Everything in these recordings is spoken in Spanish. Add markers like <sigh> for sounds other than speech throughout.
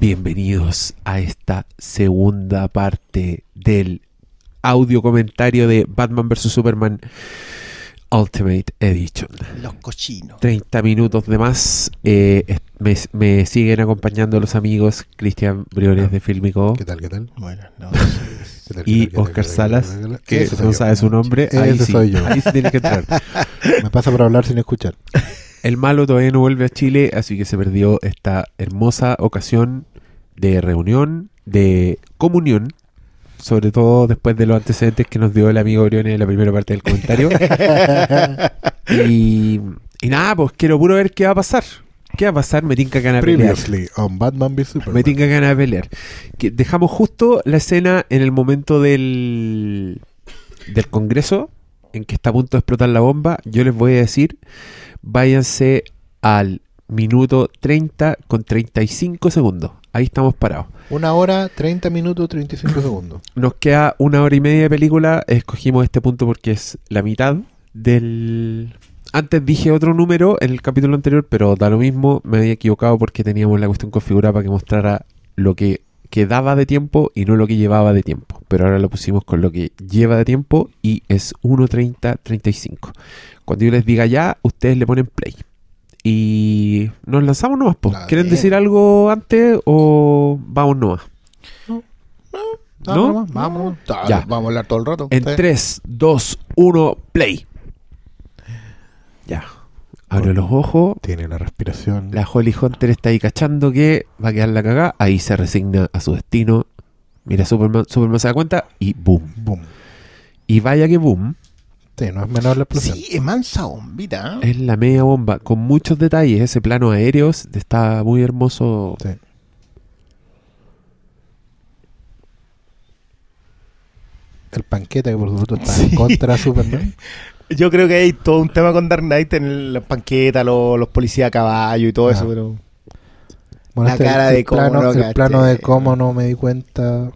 Bienvenidos a esta segunda parte del audio comentario de Batman vs. Superman Ultimate Edition. Los cochinos. 30 minutos de más. Eh, me, me siguen acompañando los amigos Cristian Briones de Filmico ¿Qué tal, qué tal? Bueno, no. <laughs> ¿Qué tal, qué y tal, Oscar tal, Salas, que no sabe su nombre. Ahí sí, soy yo. ahí sí tiene que entrar. <laughs> Me pasa por hablar sin escuchar. El malo todavía no vuelve a Chile, así que se perdió esta hermosa ocasión de reunión, de comunión, sobre todo después de los antecedentes que nos dio el amigo Briones en la primera parte del comentario. <laughs> y, y nada, pues quiero puro ver qué va a pasar. ¿Qué va a pasar? Me tinca ganas de pelear. Previously on Batman v Superman. Me tinca ganas de pelear. Que dejamos justo la escena en el momento del, del Congreso, en que está a punto de explotar la bomba. Yo les voy a decir, váyanse al minuto 30 con 35 segundos. Ahí estamos parados. Una hora, 30 minutos, 35 <clears throat> segundos. Nos queda una hora y media de película. Escogimos este punto porque es la mitad del... Antes dije otro número en el capítulo anterior, pero da lo mismo. Me había equivocado porque teníamos la cuestión configurada para que mostrara lo que quedaba de tiempo y no lo que llevaba de tiempo. Pero ahora lo pusimos con lo que lleva de tiempo y es 1.30.35. Cuando yo les diga ya, ustedes le ponen play. Y nos lanzamos nomás. po. ¿Quieren bien. decir algo antes o vamos nomás? ¿No? Vámonos, vámonos. Ah, Ya. Vamos a hablar todo el rato. En Sí. 3, 2, 1, play. Ya. Abre los ojos. Tiene la respiración. La Holly Hunter está ahí cachando que va a quedar la cagada. Ahí se resigna a su destino. Mira, Superman, Superman se da cuenta y boom. Boom. Y vaya que boom. Sí, no es menor la explosión. Sí, es mansa bombita. Es la media bomba con muchos detalles. Ese plano aéreo está muy hermoso. Sí. El panqueta que por supuesto está en contra Superman. <laughs> Yo creo que hay todo un tema con Dark Knight en las panquetas, los, los policías a caballo y todo Ah. eso, pero... Bueno, La este- cara de cómo plano, no el caché. plano de cómo no me di cuenta,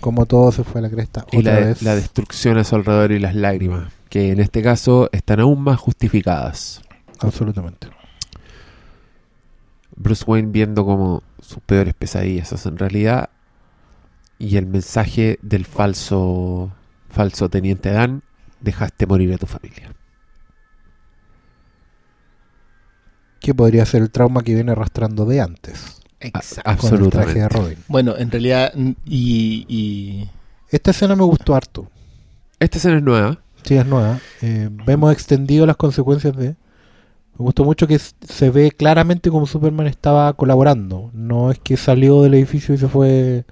cómo todo se fue a la cresta Y otra la, vez. la destrucción a su alrededor y las lágrimas. Que en este caso están aún más justificadas. Absolutamente. Bruce Wayne viendo como sus peores pesadillas hacen realidad y el mensaje del falso falso teniente Dan dejaste morir a tu familia Que podría ser el trauma que viene arrastrando de antes. Exacto. Con el traje de Robin. Bueno, en realidad, y, y Esta escena me gustó harto. esta escena es nueva Sí, es nueva. Eh, vemos extendido las consecuencias de. Me gustó mucho que se ve claramente como Superman estaba colaborando. No es que salió del edificio y se fue.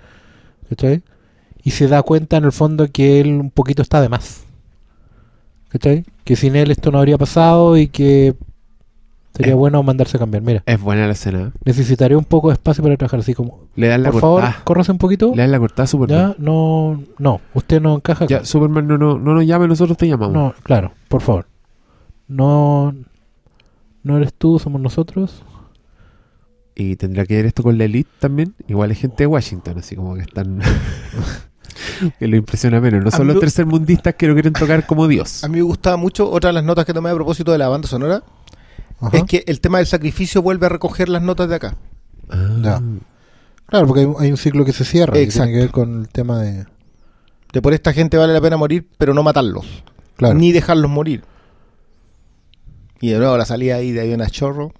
¿Cachai? Y se da cuenta en el fondo que él un poquito está de más. ¿Cachai? Que sin él esto no habría pasado y que sería bueno mandarse a cambiar. Mira, es buena la escena necesitaría un poco de espacio para trabajar así como. le dan la Por favor, cortada córrase un poquito. le dan la cortada a Superman Ya, no, no, usted no encaja acá. ya Superman no, no, no nos llame nosotros te llamamos No, claro, por favor. No, no eres tú, somos nosotros. y tendrá que ver esto con la elite también igual es gente de Washington así como que están <laughs> que lo impresiona menos no son los tercermundistas que lo quieren tocar como Dios a mí me gustaba mucho, otra de las notas que tomé a propósito de la banda sonora, Ajá. es que el tema del sacrificio vuelve a recoger las notas de acá. Ah. Ya. Claro, porque hay, un- hay un ciclo que se cierra. Que Exacto. tiene que ver con el tema de. De por esta gente vale la pena morir, pero no matarlos. Claro. Ni dejarlos morir. Y de nuevo la salida ahí de aviones chorro.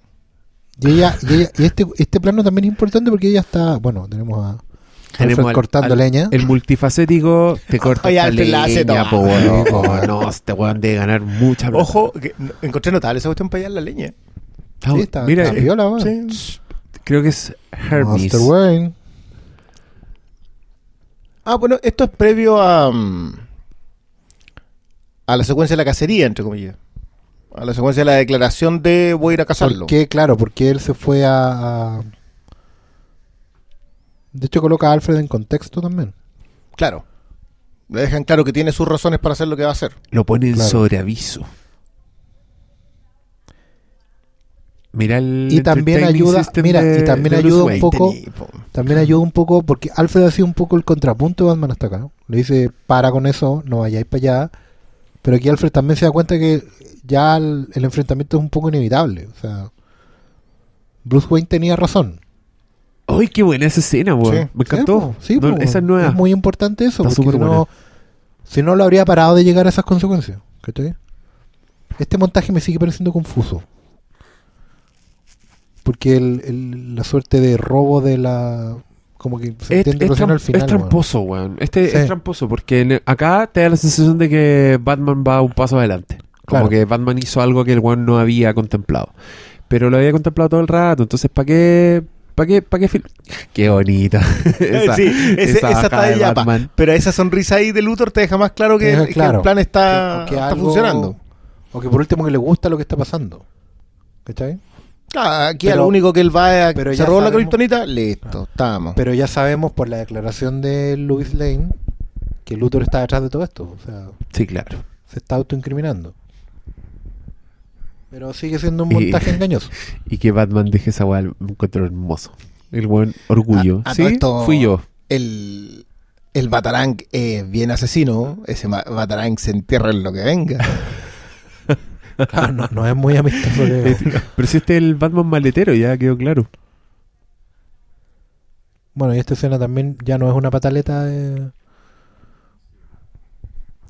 Y, ella, y, ella- y este, este plano también es importante porque ella está. Bueno, tenemos a. Tenemos cortando al- leña. El multifacético te corta Oye, Alfred la hace leña, toda. po. Sí, po. No, este weón debe ganar mucha plata. Ojo, que encontré notable esa cuestión para allá en la leña. Ah, Sí, está, mira, está eh, viola, weón. Sí. creo que es Hermes. Master Wayne. Ah, bueno, esto es previo a. mm, a la secuencia de la cacería, entre comillas. A la secuencia de la declaración de voy a ir a cazarlo. ¿Por qué? Claro, porque él se fue a, a- De hecho, coloca a Alfred en contexto también. Claro. Le dejan claro que tiene sus razones para hacer lo que va a hacer. Lo pone en Claro. sobreaviso. Mira el Y también ayuda- mira, de- y también ayuda un poco-. También ayuda un poco, porque Alfred ha sido un poco el contrapunto de Batman hasta acá. ¿no? Le dice, para con eso, no vayáis para allá. Pero aquí Alfred también se da cuenta que ya el, el enfrentamiento es un poco inevitable. O sea, Bruce Wayne tenía razón. ¡Ay, qué buena esa escena, weón! Sí. Me encantó. Sí, po, sí, No, po. esa es nueva. Es muy importante eso, Está porque si no, si no lo habría parado de llegar a esas consecuencias. ¿cachai? Este montaje me sigue pareciendo confuso. Porque el, el- la suerte de robo de la... Como que se entiende es al final. es weón. tramposo, weón. Este Sí. es tramposo porque en- acá te da la sensación de que Batman va un paso adelante. Como Claro. que Batman hizo algo que el weón no había contemplado. Pero lo había contemplado todo el rato. Entonces, ¿para qué? ¿Para qué? ¿Para qué? fil- Qué bonita. <laughs> esa, sí, ese- esa, está de yapa. Batman. Pero esa sonrisa ahí de Luthor te deja más claro que, el plan está, Que- que está algo- funcionando. O que por último que le gusta lo que está pasando. ¿Cachai? Ah, aquí Pero- lo único que él va a pero la criptonita, listo, estamos. Pero ya sabemos por la declaración de Louis Lane que Luthor está detrás de todo esto. O sea, Sí, claro. se está autoincriminando. Pero sigue siendo un Y- montaje engañoso. <laughs> Y que Batman deje esa weá, me encuentro hermoso. El buen orgullo. A- a sí, esto- fui yo. el, el Batarang es bien asesino. Ese Batarang se entierra en lo que venga. <laughs> Claro, no, no es muy amistoso. que- <laughs> Pero si este es el Batman maletero, ya quedó claro. Bueno, y esta escena también ya no es una pataleta. de-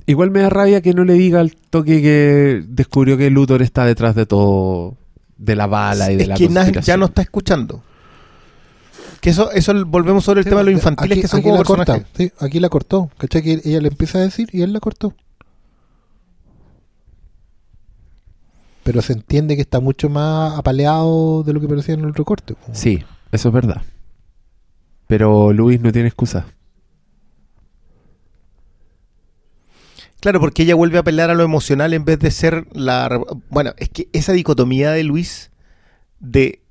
Igual me da rabia que no le diga al toque que descubrió que Luthor está detrás de todo, de la bala y de es la que conspiración. ya no está escuchando. Que eso, eso volvemos sobre el tema de los infantiles Aquí- que son aquí como la corta, sí, aquí la cortó. ¿Cachai? Que ella le empieza a decir y él la cortó. Pero se entiende que está mucho más apaleado de lo que parecía en el recorte. po. Sí, eso es verdad. Pero Luis no tiene excusa. Claro, porque ella vuelve a apelar a lo emocional en vez de ser la... Bueno, es que esa dicotomía de Luis de,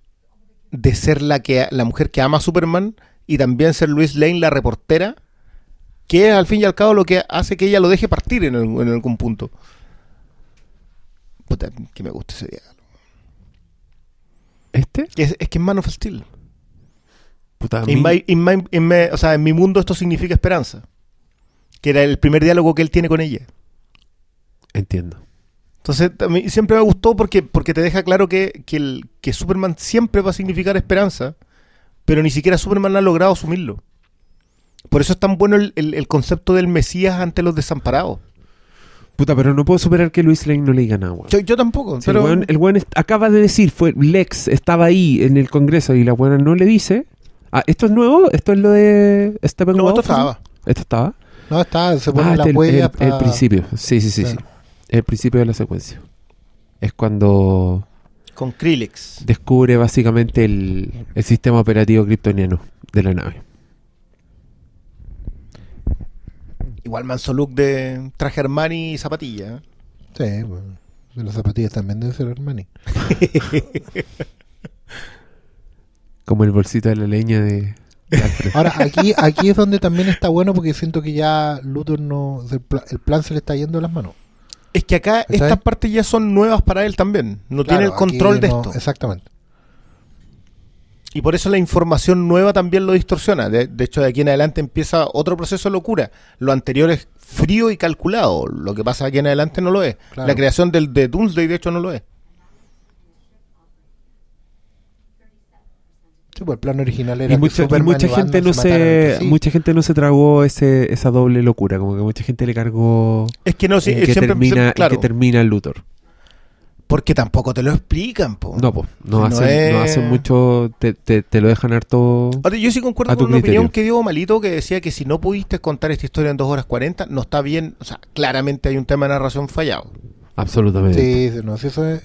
de ser la, que, la mujer que ama a Superman y también ser Luis Lane la reportera, que es al fin y al cabo lo que hace que ella lo deje partir en, algún- en algún punto. Puta, que me gusta ese diálogo. ¿Este? Es, es que es Man of Steel. Puta, In my- in my- in my- o sea, en mi mundo esto significa esperanza. Que era el primer diálogo que él tiene con ella. Entiendo. Entonces, a mí siempre me gustó porque, porque te deja claro que, que, el, que Superman siempre va a significar esperanza, pero ni siquiera Superman ha logrado asumirlo. Por eso es tan bueno el, el- el concepto del Mesías ante los desamparados. Puta, pero no puedo superar que Luis Lane no le diga nada, weón. Yo, yo tampoco, Si pero el weón, el weón acaba de decir, fue Lex estaba ahí en el Congreso y la buena no le dice. Ah, ¿esto es nuevo? ¿Esto es lo de Steppenwolf? no, esto estaba. ¿Esto estaba? No, está, se pone Ah, la este el- huella. el, principio. Sí, sí, sí, sí. Claro. El principio de la secuencia. Es cuando Con Krillix. descubre básicamente el, el sistema operativo kryptoniano de la nave. Igual manso look de traje Armani y zapatilla. ¿eh? Sí, bueno, de las zapatillas también debe ser Armani. <laughs> Como el bolsito de la leña de. <laughs> Ahora, aquí, aquí es donde también está bueno porque siento que ya Luthor no. El, pla- el plan se le está yendo de las manos. Es que acá estas partes ya son nuevas para él también. No Claro, tiene el control de no- esto. Exactamente. Y por eso la información nueva también lo distorsiona. De, de hecho, de aquí en adelante empieza otro proceso de locura. Lo anterior es frío y calculado. Lo que pasa aquí en adelante no lo es. Claro. La creación del, de Doomsday, de hecho, no lo es. Sí, pues el plan original era Y que mucha, y Superman mucha gente no se, sí. mucha gente no se tragó ese, esa doble locura, como que mucha gente le cargó Es que no, sí, en, que siempre, termina, siempre- claro, que termina el Luthor. porque tampoco te lo explican, po. No, pues, no, Si no hacen, es- no hacen mucho, te, te, te lo dejan harto. Ahora, yo sí concuerdo con una criterio. opinión que dio Malito que decía que si no pudiste contar esta historia en 2 horas 40, no está bien. O sea, claramente hay un tema de narración fallado. Absolutamente. Sí, no, sí, eso es.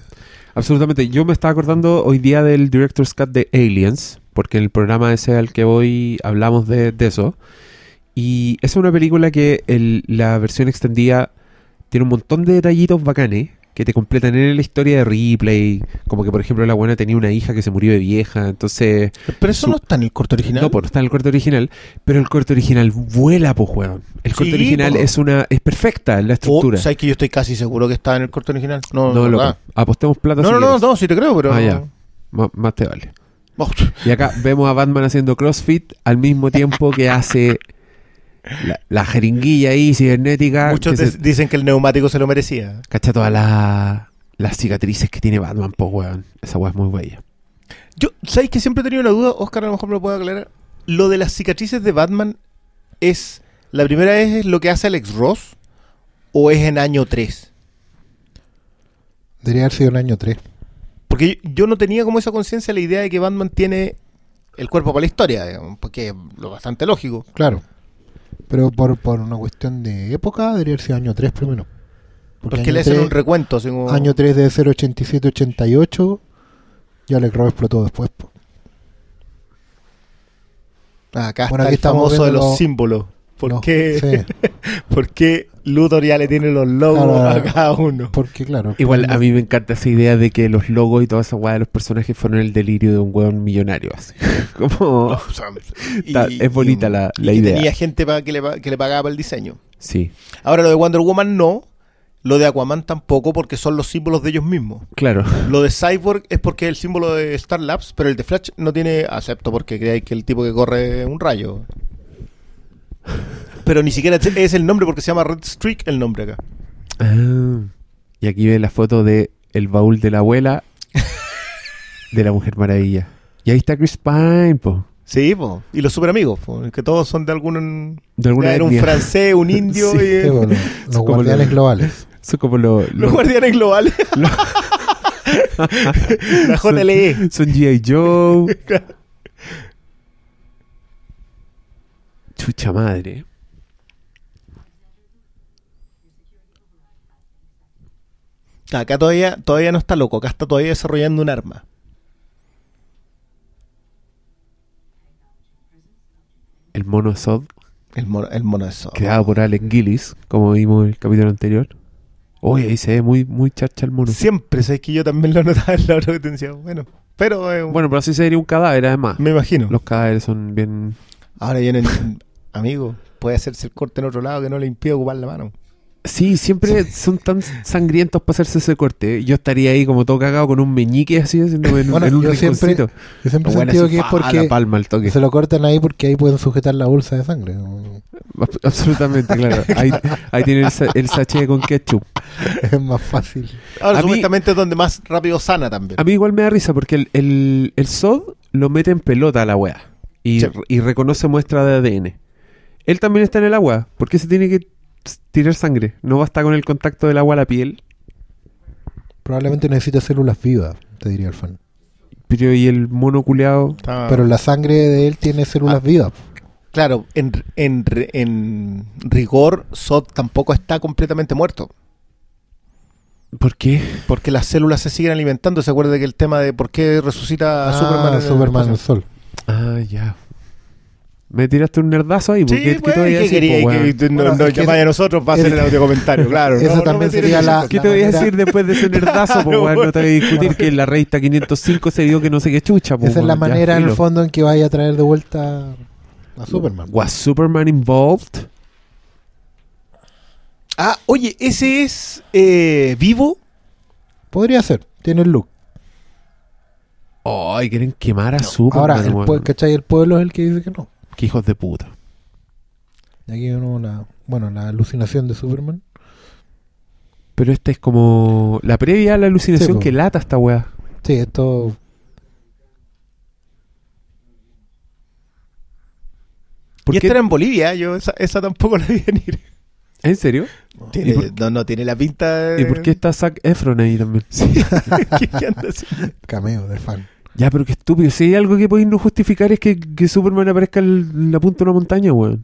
Absolutamente. Yo me estaba acordando hoy día del Director's Cut de Aliens, porque en el programa ese al que voy hablamos de, de eso. Y es una película que el- la versión extendida tiene un montón de detallitos bacanes que te completan en la historia de Ripley. Como que, por ejemplo, la buena tenía una hija que se murió de vieja. Entonces, Pero eso Su- no está en el corto original. no, pues no está en el corte original, pero el corte original vuela, pues, weón. El corte Sí, original po. es una es perfecta en la O, estructura. ¿Sabes que yo estoy casi seguro que está en el corto original? No, no, no, loco. verdad. Apostemos plata no, si no, no, no, sí te creo, pero. Ah, ya. M- más te vale. Y acá vemos a Batman haciendo CrossFit al mismo tiempo que hace la, la jeringuilla ahí cibernética. Muchos que de- se- dicen que el neumático se lo merecía. cacha todas las las cicatrices que tiene Batman, pues weón. Esa weá es muy bella. Yo, ¿sabéis que siempre he tenido la duda? Oscar a lo mejor me lo puede aclarar. Lo de las cicatrices de Batman es. ¿La primera vez es lo que hace Alex Ross? ¿O es en año 3? Debería haber sido el año 3. Porque yo, no tenía como esa conciencia la idea de que Batman tiene el cuerpo para la historia, digamos, porque es lo bastante lógico. Claro. Pero por, por una cuestión de época, debería sido año 3 primero. Porque, año le hacen 3 un recuento. así como- Año 3 de 087-88 y Alex Ross explotó después. po. Ah, acá Bueno, está el estamos famoso de los- símbolos. ¿Por, No, qué, sí, <laughs> ¿Por qué Luthor ya le tiene los logos Claro, a cada uno? porque claro. Igual a mí me encanta esa idea de que los logos y toda esa weá de los personajes fueron el delirio de un weón millonario. Así. <laughs> Como. O sea, Está- es bonita la- y la que idea. Tenía gente pa- que, le, pa- que le pagaba el diseño. Sí, Ahora lo de Wonder Woman no. Lo de Aquaman tampoco porque son los símbolos de ellos mismos. claro. Lo de Cyborg es porque es el símbolo de Star Labs, pero el de Flash no tiene, acepto porque creáis que el tipo que corre es un rayo. Pero ni siquiera es el nombre porque se llama Red Streak el nombre acá. Ah, y aquí ve la foto de el baúl de la abuela de la Mujer Maravilla. Y ahí está Chris Pine, po. Sí, po. y los super amigos, po, que todos son de algún... De alguna Era un francés, un <laughs> indio Sí, y... Sí, po, los, como guardianes lo- globales. Son como los... Los los- guardianes globales. <laughs> La JLE. Son, son G.I. Joe. <laughs> Chucha madre. Acá todavía, todavía no está loco, acá está todavía desarrollando un arma. El mono Sod, El mono, el mono de Zorro. creado por Alec Gillis, como vimos en el capítulo anterior. Uy, ahí se ve muy, muy charcha el mono. Siempre, sé que yo también lo notaba en la hora que te decía, bueno, pero eh, Bueno, pero así sería un cadáver, además. me imagino. Los cadáveres son bien... Ahora vienen, amigo, puede hacerse el corte en otro lado que no le impida ocupar la mano. Sí, siempre son tan sangrientos para hacerse ese corte. Yo estaría ahí como todo cagado con un meñique así, haciéndome en, Bueno, en un yo siempre-. Yo siempre he Bueno, sentido así, que es porque palma al toque. se lo cortan ahí porque ahí pueden sujetar la bolsa de sangre. Ab- Absolutamente, claro. Ahí, ahí tiene el, sa- el sachet con ketchup. <laughs> Es más fácil. Ahora, A mí- supuestamente es donde más rápido sana también. A mí igual me da risa porque el, el, el SOD lo mete en pelota a la weá. Y, Sí. y reconoce muestra de ADN. Él también está en el agua. ¿Por qué se tiene que tirar sangre? ¿No basta con el contacto del agua a la piel? Probablemente necesita células vivas, te diría el fan. Pero y el mono culeado. Está- Pero la sangre de él tiene células Ah. vivas. Claro, en, en, en rigor, Sod tampoco está completamente muerto. ¿Por qué? Porque las células se siguen alimentando. ¿Se acuerda que el tema de por qué resucita a Ah, Superman? en el Superman sol. Ah, ya. Me tiraste un nerdazo ahí. Sí, ¿Qué, qué pues, te voy a ¿qué decir, quería que te- no, Bueno, no es que llamáis ese- a nosotros para hacer el audio comentario? Claro. Eso no, también sería la-. ¿Qué la te voy a decir después de ese nerdazo, po, weón? No te voy a discutir Bueno. que en la revista 505 se vio que no sé qué chucha, po, Esa es la manera en el fondo en que vaya a traer de vuelta a Superman. ¿Was Superman involved? Ah, oye, ese es eh, vivo. Podría ser, tiene el look. Ay, quieren quemar a Superman, Ahora, el, ¿cachai? El pueblo es el que dice que no. Qué hijos de puta. Y aquí uno la, bueno, la alucinación de Superman. Pero esta es como la previa a la alucinación Sí, que lata esta weá. Sí, esto ¿Por y qué? esta era en Bolivia. Yo esa, esa tampoco <laughs> la vi venir. ¿En serio? Tiene- ¿Y por- no, no, tiene la pinta de... ¿Y por qué está Zac Efron ahí también? <laughs> ¿Qué- qué anda haciendo? cameo de fan. Ya, pero qué estúpido. Si hay algo que podéis no justificar es que, que Superman aparezca en la punta de una montaña, weón.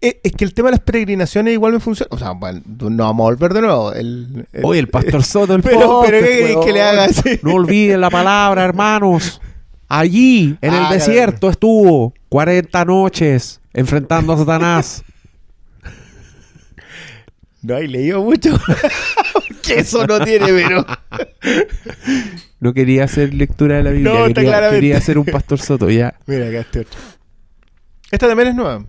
Eh, Es que el tema de las peregrinaciones igual me funciona. O sea, bueno, no vamos a volver de nuevo. El, el- Oye, el pastor Soto, el <laughs> Pero, podcast, pero ¿qué weón. que le haga así? No olviden la palabra, hermanos. Allí, en el Ah, desierto, estuvo 40 noches enfrentando a Satanás. No hay leído mucho. <laughs> Porque eso no tiene, pero. <laughs> No quería hacer lectura de la Biblia, No, está quería, claramente. quería ser un pastor Soto, ya. <laughs> Mira, acá este otro. Esta también es nueva.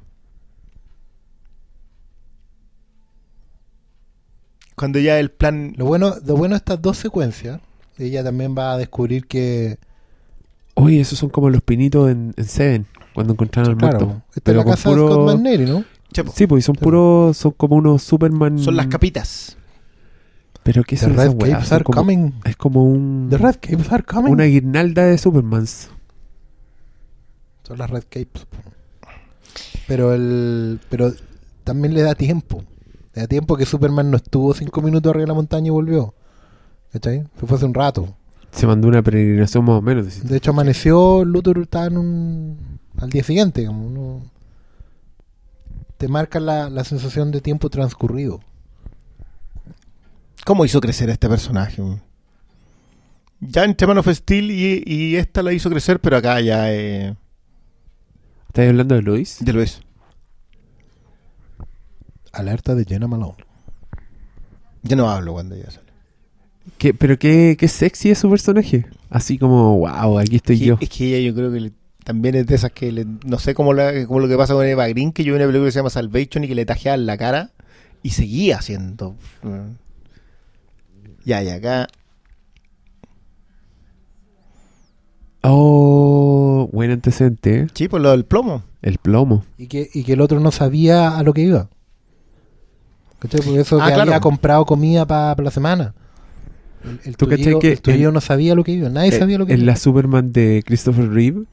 Cuando ya el plan. Lo bueno, lo bueno de estas dos secuencias, ella también va a descubrir que, Oye, esos son como los pinitos en, en Seven, cuando encontraron al muerto. claro, esta es Pero la con casa de puro- Scott McNairy, ¿no? Chepo, Sí, pues son puros, son como unos Superman. Son las capitas. Pero The son esas Red weas? Capes Son are como- coming. Es como un The Red Capes are coming. una guirnalda de Supermans. Son las Red Capes. Pero el pero también le da tiempo. Le da tiempo que Superman no estuvo cinco minutos arriba de la montaña y volvió. ¿Cachai? Se fue hace un rato. Se mandó una peregrinación más o menos. decís. De hecho, amaneció, Luthor estaba en un... al día siguiente. Como uno- Te marca la, la sensación de tiempo transcurrido. ¿Cómo hizo crecer a este personaje? Ya en Man of Steel y, y esta la hizo crecer, pero acá ya eh, ¿Estás hablando de Lois? ya lo es. Alerta de Jenna Malone. Ya no hablo cuando ya sale. ¿Qué, pero qué, qué sexy es su personaje. Así como, wow, aquí estoy Que- yo. Es que ella yo creo que le- también es de esas que le- no sé cómo, la- cómo lo que pasa con Eva Green, que yo vi una película que se llama Salvation y que le tajeaban la cara y seguía haciendo. mm. Ya, y acá. Oh, buen antecedente, ¿eh? Sí, por lo del plomo. El plomo. Y que, y que el otro no sabía a lo que iba. ¿Cachai? Porque eso Ah, que claro. había comprado comida para la semana. El, el ¿Tú tuyo, que el tuyo en- no sabía lo que iba. Nadie sabía lo que en iba. la Superman de Christopher Reeve,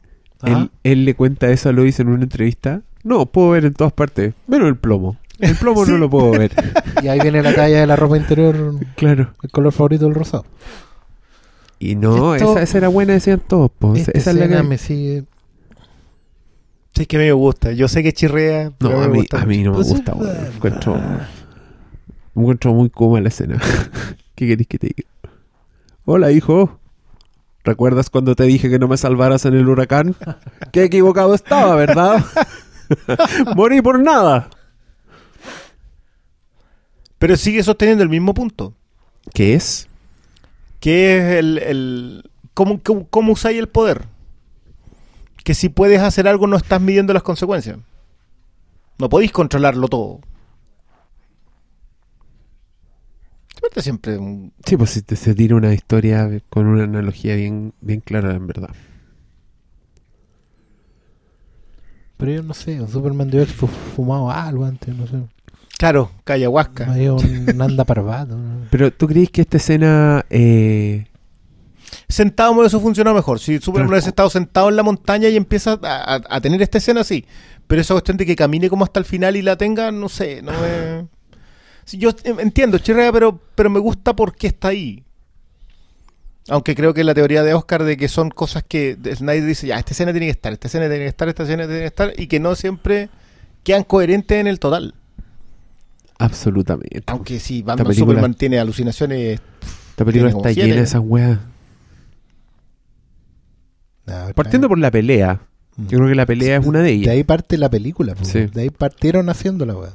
él le cuenta eso a Lois en una entrevista. No, puedo ver en todas partes, menos el plomo. El plomo Sí. no lo puedo ver. <laughs> Y ahí viene la talla de la ropa interior, claro. el color favorito del rosado. Y no, Esto- esa, esa era buena, decían todos. po. Esa, Esta esa es la que... me sigue. Sí, es que a mí me gusta. Yo sé que chirrea. pero No, a me mí, a mí no me gusta, verdad. Encuentro, me encuentro muy cómoda la escena. <laughs> ¿Qué querés que te diga? Hola, hijo. ¿Recuerdas cuando te dije que no me salvaras en el huracán? <laughs> Qué equivocado estaba, ¿verdad? Morí por nada. Pero sigue sosteniendo el mismo punto. ¿Qué es? Que es el. el ¿Cómo, cómo, cómo usáis el poder? Que si puedes hacer algo no estás midiendo las consecuencias. No podéis controlarlo todo. Siempre un- Sí, pues si te- se tira una historia con una analogía bien, bien clara, en verdad. Pero yo no sé, Superman debe haber fu- fumado algo antes, no sé. Claro, callahuasca. Había un <laughs> anda parvado. ¿no? Pero ¿tú crees que esta escena... Eh, Sentado eso funcionó mejor. Si Superman hubiese estado sentado en la montaña y empieza a, a- a tener esta escena, sí. Pero esa cuestión de que camine como hasta el final y la tenga, no sé, no me... Sí, yo entiendo, chirrea, pero, pero me gusta porque está ahí. Aunque creo que la teoría de Oscar de que son cosas que de- Snyder dice, ya, esta escena tiene que estar, esta escena tiene que estar, esta escena tiene que estar, y que no siempre quedan coherentes en el total. Absolutamente. Aunque si Batman película- Superman tiene alucinaciones, Esta película está llena de esas weas. Ah, Partiendo por la pelea. Mm. Yo creo que la pelea es una de De ellas. ahí parte la película. Sí. De ahí partieron haciendo la weá.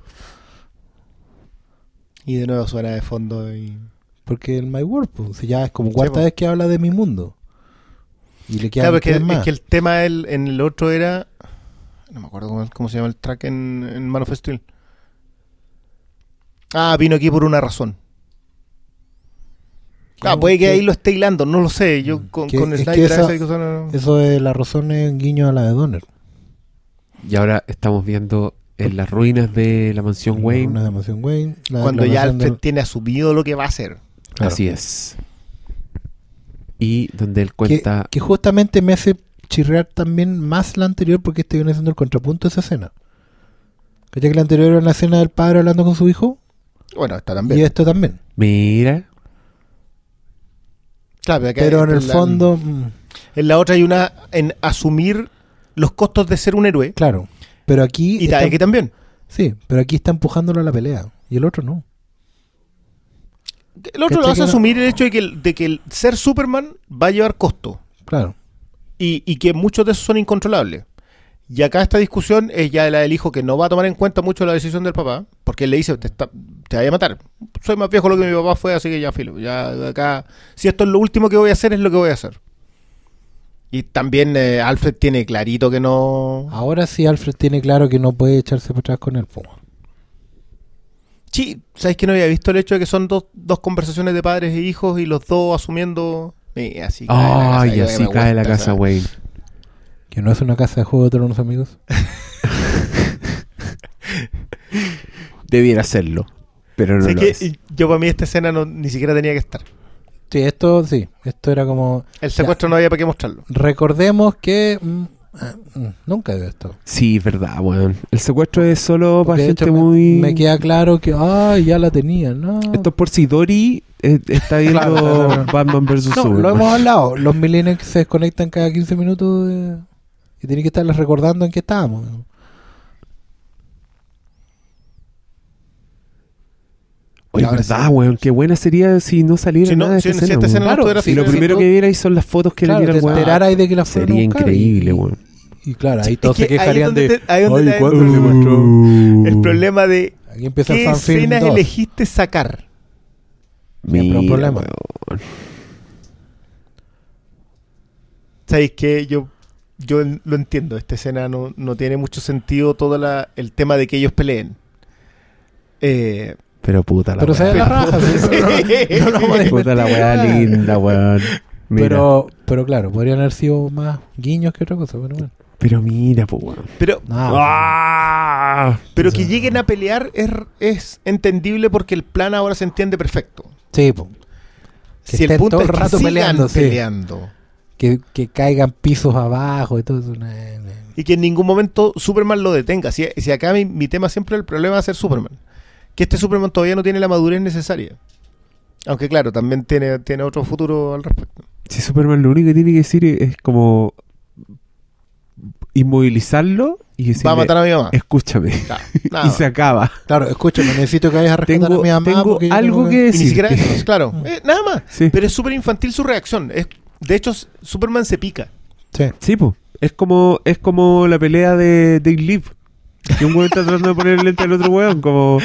y de nuevo suena de fondo y... Porque el My World, pues, ya es como Sí, cuarta po. vez que habla de mi mundo. Y le quedan Claro, es que, es el tema del- en el otro era. No me acuerdo cómo, cómo se llama el track en, en Man of Steel. Ah, vino aquí por una razón. Ah, ¿Qué- puede que ahí lo esté hilando, no lo sé. Yo con, Que- con es que Snyder a esa- esa cosa no- Eso de la razón es un guiño a la de Donner. Y ahora estamos viendo en las ruinas de la mansión Una Wayne. de Mansión Wayne. la- Cuando la ya mansión Alfred del- tiene asumido lo que va a hacer. claro. Así es. Y donde él que, cuenta. que justamente me hace chirrear también más la anterior porque este viene siendo el contrapunto de esa escena. ¿Cachai que la anterior era la escena del padre hablando con su hijo? Bueno, está también. Y esto también. Mira. Claro, acá Pero en el la- fondo, mm, En la otra hay una en asumir los costos de ser un héroe. claro. Pero aquí. Y está- tal, que también. sí, pero aquí está empujándolo a la pelea. Y el otro no. El otro lo ¿Cachai hace no? asumir el hecho de que, el- de que el ser Superman va a llevar costo. Claro. y, y que muchos de esos son incontrolables. Y acá esta discusión es ya la del hijo que no va a tomar en cuenta mucho la decisión del papá, porque él le dice, te, está- te vaya a matar. Soy más viejo lo que mi papá fue, así que ya filo. Ya acá, si esto es lo último que voy a hacer, es lo que voy a hacer. Y también eh, Alfred tiene clarito que no... Ahora sí Alfred tiene claro que no puede echarse por atrás con el Puma. Sí, ¿sabes que no había visto el hecho de que son dos, dos conversaciones de padres e hijos y los dos asumiendo... Y así cae la casa, que así cae la casa Wayne. Que no es una casa de juego de tronos, amigos. <laughs> Debiera serlo. Pero no Sé lo que es. yo para mí esta escena no, ni siquiera tenía que estar. Sí, esto sí. Esto era como. El secuestro no había para qué mostrarlo. Recordemos que. mm, ah, mm, nunca he esto. Sí, verdad, weón. El secuestro es solo para gente me- muy... Me, queda claro que. Ay, ya la tenía, ¿no? Esto es por si Dory eh, está viendo Claro, claro, claro. Batman vs. No, Superman. lo hemos hablado. Los millennials se desconectan cada 15 minutos de- y tienen que estarles recordando en qué estábamos. Oye, verdad, sí. weón. Qué buena sería si no saliera Si no- nada de si- esta si escena, no si lo primero que vierais son las fotos que Claro, le dieron, weón. de que la fueron a Sería buscar increíble, y- weón. Y claro, ahí todos Es se que ahí es quejarían donde de. te- ahí donde "Ay, te- ¿cuándo donde le mostró?" Uh. El problema de Aquí empieza qué escenas 2. elegiste sacar. Siempre un Mira, problema. weón. ¿Sabéis que yo, yo lo entiendo? Esta escena no, no tiene mucho sentido todo la, el tema de que ellos peleen. Eh, Pero puta la Pero se ve la weá. raja. sí, no, no a Puta la weá linda, weón. Mira. Pero, pero claro, podrían haber sido más guiños que otra cosa. Pero bueno. Pero mira, pues, weón. pero No, ¡Ah! pero que lleguen a pelear es, es entendible porque el plan ahora se entiende perfecto. Sí. Que si el punto todo es el que rato sigan peleando, sí. Que, que caigan pisos abajo y todo eso. Y que en ningún momento Superman lo detenga. Si, si acá mi, mi tema siempre el problema va a ser Superman. Que este Superman todavía no tiene la madurez necesaria. Aunque claro, también tiene, tiene otro futuro al respecto. Si Superman lo único que tiene que decir es como inmovilizarlo y decirle, Va a matar a mi mamá. escúchame. Claro, <laughs> y se acaba. Claro, escúchame, necesito que vayas a rescatar Tengo, a mi mamá. tengo algo tengo que Y decir. ni siquiera <laughs> eso, claro. Eh, nada más. Sí, Pero es súper infantil su reacción. Es, de hecho, Superman se pica. Sí. sí po. Es como, es como la pelea de Dave Live. Que un weón está tratando de poner el lente al otro weón. Como...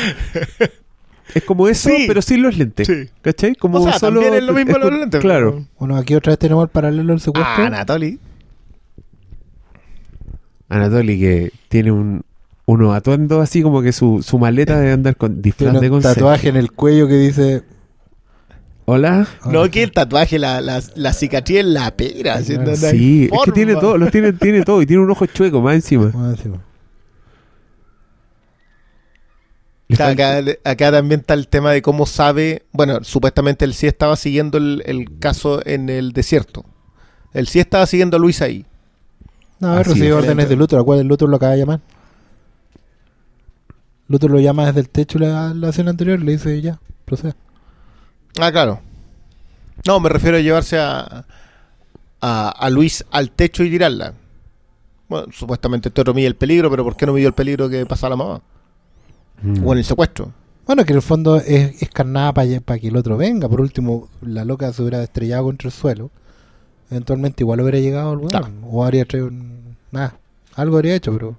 Es como eso, Sí. pero sin los lentes. Sí. ¿Cachai? Como O sea, solo. también es lo mismo es los lentes, Claro. Bueno, aquí otra vez tenemos el paralelo del secuestro. Ah, Anatoly. Anatoly que tiene un unos atuendos así como que su, su maleta de andar con disfraz de un concepto. tatuaje en el cuello que dice. Hola. No, que el tatuaje, la, la, la cicatriz en la pera. no Sí, es que tiene todo, los tiene, tiene todo y tiene un ojo chueco más encima. Ah, po. Le Acá, también está el tema de cómo sabe. Bueno, supuestamente él sí estaba siguiendo el, el caso en el desierto. Él sí estaba siguiendo a Luis ahí. No, a ver, Así recibe es. órdenes de Luthor. ¿A cuál el Luthor lo acaba de llamar? Luthor lo llama desde el techo la, la escena anterior y le dice ya, proceda. Ah, claro. No, me refiero a llevarse a, a, a Luis al techo y tirarla. Bueno, supuestamente este otro mide el peligro, pero ¿por qué no midió el peligro que pasa a la mamá? Mm. O en el secuestro. Bueno, que en el fondo es, es carnada para que el otro venga. Por último, la loca se hubiera estrellado contra el suelo. Eventualmente igual hubiera llegado el. Claro. O habría traído. Nada, algo habría hecho, pero...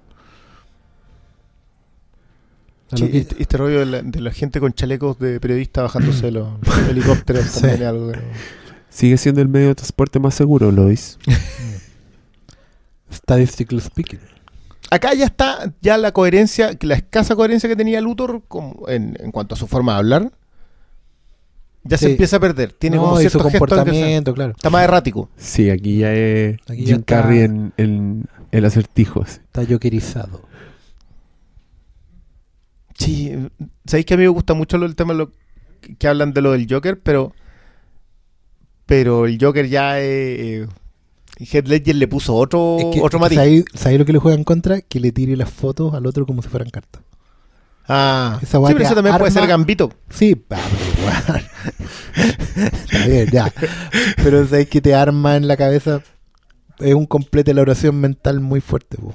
Sí, este, este rollo de la, de la gente con chalecos de periodista bajándose <clears throat> los helicópteros Sí. también es algo que no- Sigue siendo el medio de transporte más seguro, Lois. <laughs> Statistically speaking. Acá ya está ya la coherencia, la escasa coherencia que tenía Luthor como en, en cuanto a su forma de hablar. Ya se Sí. empieza a perder. Tiene No, como y su se- comportamiento, claro. está más errático. Sí, aquí ya es Aquí ya Jim está. Carrey en, en el acertijo. sí. Está jokerizado. Sí, sabéis que a mí me gusta mucho lo- el tema lo que- hablan de lo del Joker, pero pero el Joker ya eh, Heath Ledger le puso otro Es que, otro matiz. ¿sabéis, lo que le juega en contra? Que le tire las fotos al otro como si fueran cartas. Ah, Esa sí, pero eso también puede ser Gambito. Sí. <laughs> Está bien, ya. Pero sabéis que te arma en la cabeza. Es un complete elaboración mental muy fuerte. po.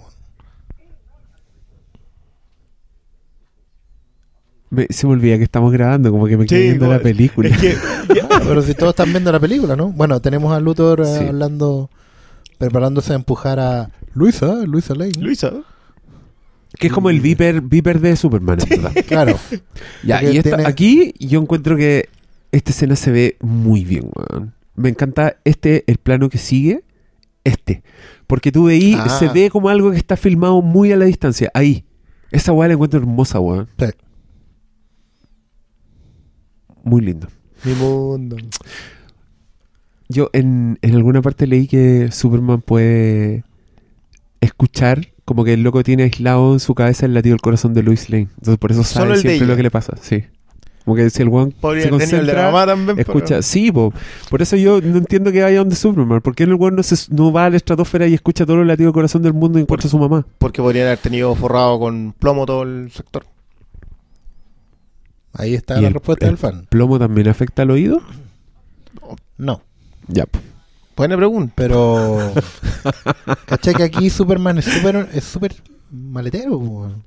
Me- se me olvida que estamos grabando, como que me quedé Sí, viendo la película. Es que <laughs> ya- Pero si todos están viendo la película, ¿no? Bueno, tenemos a Luthor eh, Sí. hablando, preparándose a empujar a Luisa, Luisa Lane. Luisa, Que es como el Viper, Viper de Superman, en verdad. <laughs> Claro. Ya, Porque y esta- tiene- aquí yo encuentro que esta escena se ve muy bien, weón. Me encanta este, el plano que sigue, este. Porque tú veí, Ah. se ve como algo que está filmado muy a la distancia, ahí. Esa weá la encuentro hermosa, weón. Sí. Muy lindo. mi mundo. Yo en, en alguna parte leí que Superman puede escuchar como que el loco tiene aislado en su cabeza el latido del corazón de Lois Lane. Entonces por eso sabe el siempre lo que le pasa. Sí. Como que si el Podría se el concentra, mamá también. pero- escucha. Sí, po. por eso yo no entiendo que vaya donde Superman. ¿Por qué el weón no, se, no va a la estratosfera y escucha todo el latido del corazón del mundo y encuentra a su mamá? Porque podrían haber tenido forrado con plomo todo el sector. Ahí está ¿Y la el- respuesta el del fan. ¿Plomo también afecta al oído? No. Ya, po. Buena pregunta. Pero. <laughs> ¿Cachai que aquí Superman es súper es súper maletero? weón?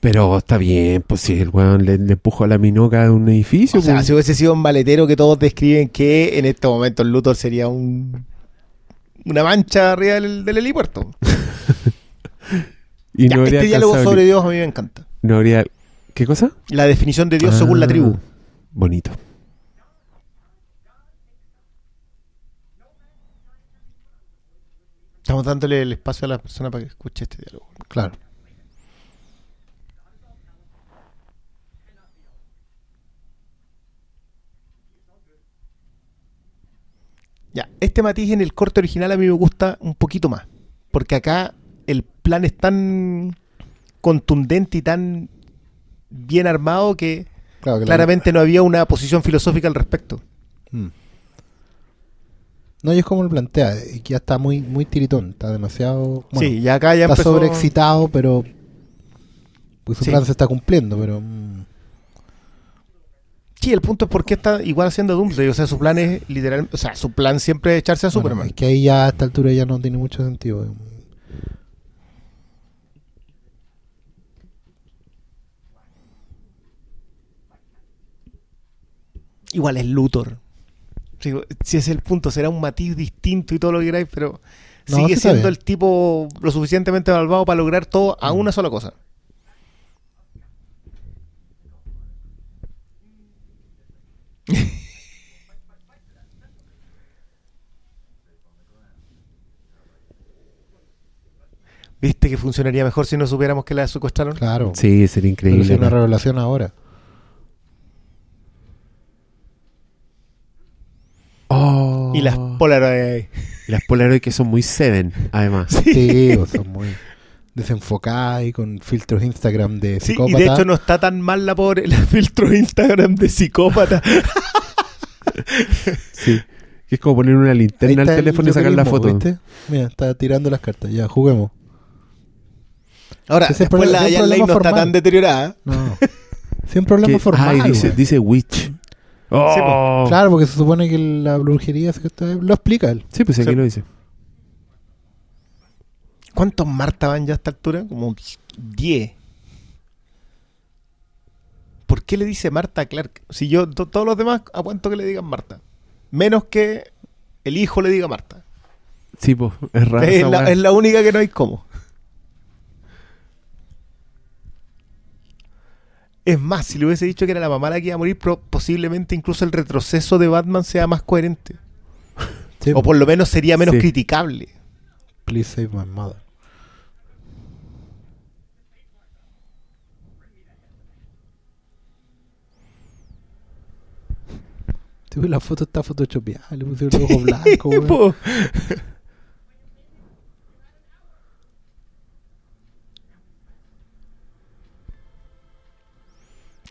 Pero está bien, pues si el weón le, le empujó a la minoca de un edificio. O sea, pues. si hubiese sido un maletero que todos describen que en este momento el Luthor sería un una mancha arriba del, del helipuerto. <laughs> y Ya, no este diálogo sobre Dios a mí me encanta. No habría... ¿Qué cosa? La definición de Dios según la Ah, tribu. Bonito. Estamos dándole el espacio a la persona para que escuche este diálogo. Claro. Ya, este matiz en el corte original a mí me gusta un poquito más. Porque acá el plan es tan contundente y tan bien armado que Claro claramente no había una posición filosófica al respecto. Mm. No, y es como lo plantea, y que ya está muy, muy tiritón, está demasiado. bueno, sí, ya acá ya está empezó... sobreexcitado, pero. Pues su Sí. plan se está cumpliendo, pero. mm, Sí, el punto es por qué está igual haciendo Doomsday. O sea, su plan es literal... O sea, su plan siempre es echarse a bueno, Superman. es que ahí ya a esta altura ya no tiene mucho sentido. Igual es Luthor. Digo, si ese es el punto, será un matiz distinto y todo lo que queráis, pero No, sigue siendo bien. el tipo lo suficientemente malvado para lograr todo a Mm. una sola cosa. <laughs> ¿Viste que funcionaría mejor si no supiéramos que la secuestraron? Claro. Sí, sería pero es increíble. una revelación ahora. Oh. Y las Polaroid. Y las Polaroid que son muy Seven, además. Sí, o son muy desenfocadas y con filtros Instagram de Sí, y psicópata. de hecho no está tan mal la pobre, la filtro Instagram de psicópata. <laughs> Sí. Que es como poner una linterna al teléfono y sacar la foto. ¿viste? Mira, está tirando las cartas. Ya, juguemos. Ahora, después problema- la problema no está tan deteriorada. No. Siempre hablamos Que- formal. Ay, dice, dice Witch. Oh. Claro, porque se supone que la brujería se- lo explica él. Sí, pues aquí Sí. lo dice. ¿Cuántos Marta van ya a esta altura? Como 10. ¿Por qué le dice Marta a Clark? Si yo, to- todos los demás, aguanto que le digan Marta. Menos que el hijo le diga Marta. Sí, pues, es raro. Es esa la, es la única que no hay como. Es más, si le hubiese dicho que era la mamá la que iba a morir, posiblemente incluso el retroceso de Batman sea más coherente. Sí, O por lo menos sería menos Sí. criticable. Please save my mother. Sí, la foto está photoshopeada, le pusieron el ojo <laughs> blanco.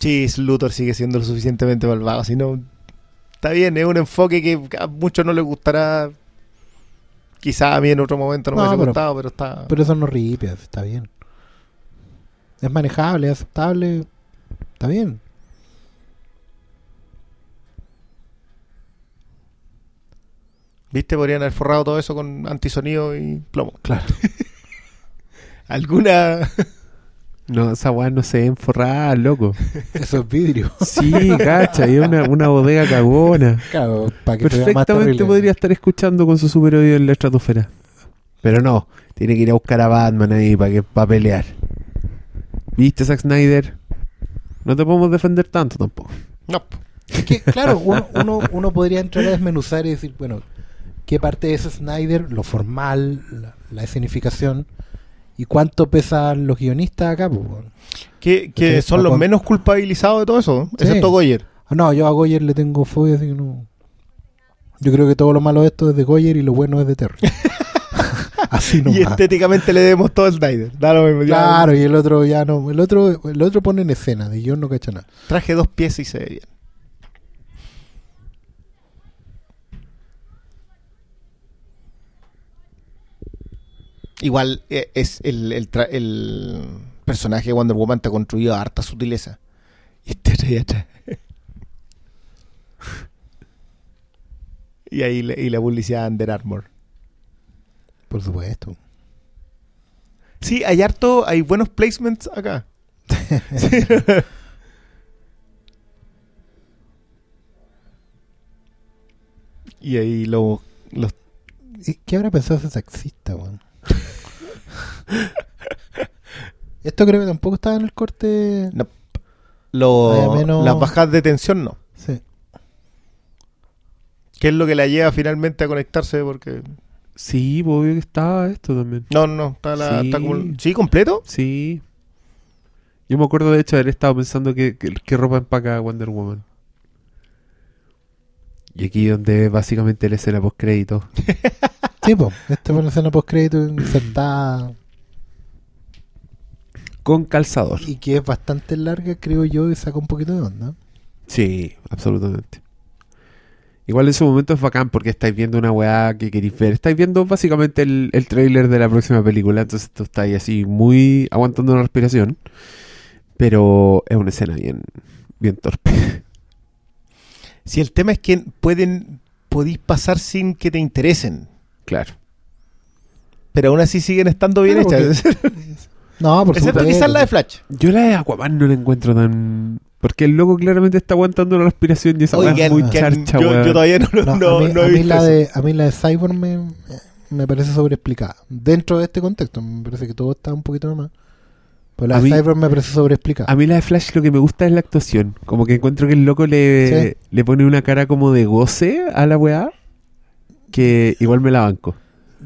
Sí, Luthor sigue siendo lo suficientemente malvado. Si no, está bien, es un enfoque que a muchos no les gustará. Quizá a mí en otro momento no, me hubiese pero- gustado, pero está. Pero eso no ripias, está bien. Es manejable, es aceptable, está bien. ¿Viste? Podrían haber forrado todo eso con antisonido y plomo. Claro. <laughs> ¿Alguna.? No, esa weá no se ve enforrada, loco. <laughs> Eso es vidrio. Sí, cacha, y es una, una bodega cagona. Claro, para que Perfectamente terrible. podría estar escuchando con su super oído en la estratosfera. Pero no, tiene que ir a buscar a Batman ahí para que para pelear. ¿Viste, Zack Snyder? No te podemos defender tanto tampoco. No. Es que, claro, uno, uno, uno podría entrar a desmenuzar y decir, bueno, ¿qué parte es Snyder? Lo formal, la, la escenificación. ¿Y cuánto pesan los guionistas acá? pues? Que, que son los menos culpabilizados de todo eso, Sí. excepto Goyer. Ah, No, yo a Goyer le tengo fobia, así que no. Yo creo que todo lo malo de esto es de Goyer y lo bueno es de Terry. <laughs> <laughs> Así Y nomás. estéticamente le demos todo el Snyder. Claro, y el otro ya no. El otro, el otro pone en escena, de yo no cacha nada. Traje dos piezas y se ve bien. Igual eh, es el, el, tra- el personaje de Wonder Woman está construido a harta sutileza. Y este atrás. <laughs> y ahí le- y la publicidad de Under Armour. Por supuesto. Sí, hay harto, hay buenos placements acá. <laughs> <laughs> Y ahí lo- los ¿Y ¿Qué habrá pensado ese taxista, weón? Esto creo que tampoco estaba en el corte. No. lo- Hay menos- las bajadas de tensión no. Sí. ¿Qué es lo que la lleva finalmente a conectarse? Porque. Sí, pues, obvio que estaba esto también. No, no, está, la, Sí. está como. ¿Sí, completo? Sí. Yo me acuerdo de hecho de haber estado pensando que, que- qué ropa empaca Wonder Woman. Y aquí donde básicamente la escena post crédito. <laughs> Sí, pues. Esta fue la escena post-crédito insertada. Con calzador. Y que es bastante larga, creo yo, y saca un poquito de onda. Sí, absolutamente. Igual en su momento es bacán porque estáis viendo una weá que queréis ver. Estáis viendo básicamente el, el trailer de la próxima película. Entonces tú estáis así muy aguantando una respiración. Pero es una escena bien, bien torpe. Si el tema es que pueden. Podéis pasar sin que te interesen. Claro. Pero aún así siguen estando bien Claro, hechas. <laughs> No, por Excepto supuesto. quizás la de Flash. Yo la de Aquaman no la encuentro tan. Porque el loco claramente está aguantando la respiración y esa weá es Oigan, muy charcha, yo, yo todavía no, no, No, a mí, no a he mí visto la eso. de, a mí la de Cyborg me, me parece sobreexplicada. Dentro de este contexto, me parece que todo está un poquito más. Pero la A de mí- Cyborg me parece sobreexplicada. A mí la de Flash lo que me gusta es la actuación. Como que encuentro que el loco le, Sí. le pone una cara como de goce a la weá. Que igual me la banco.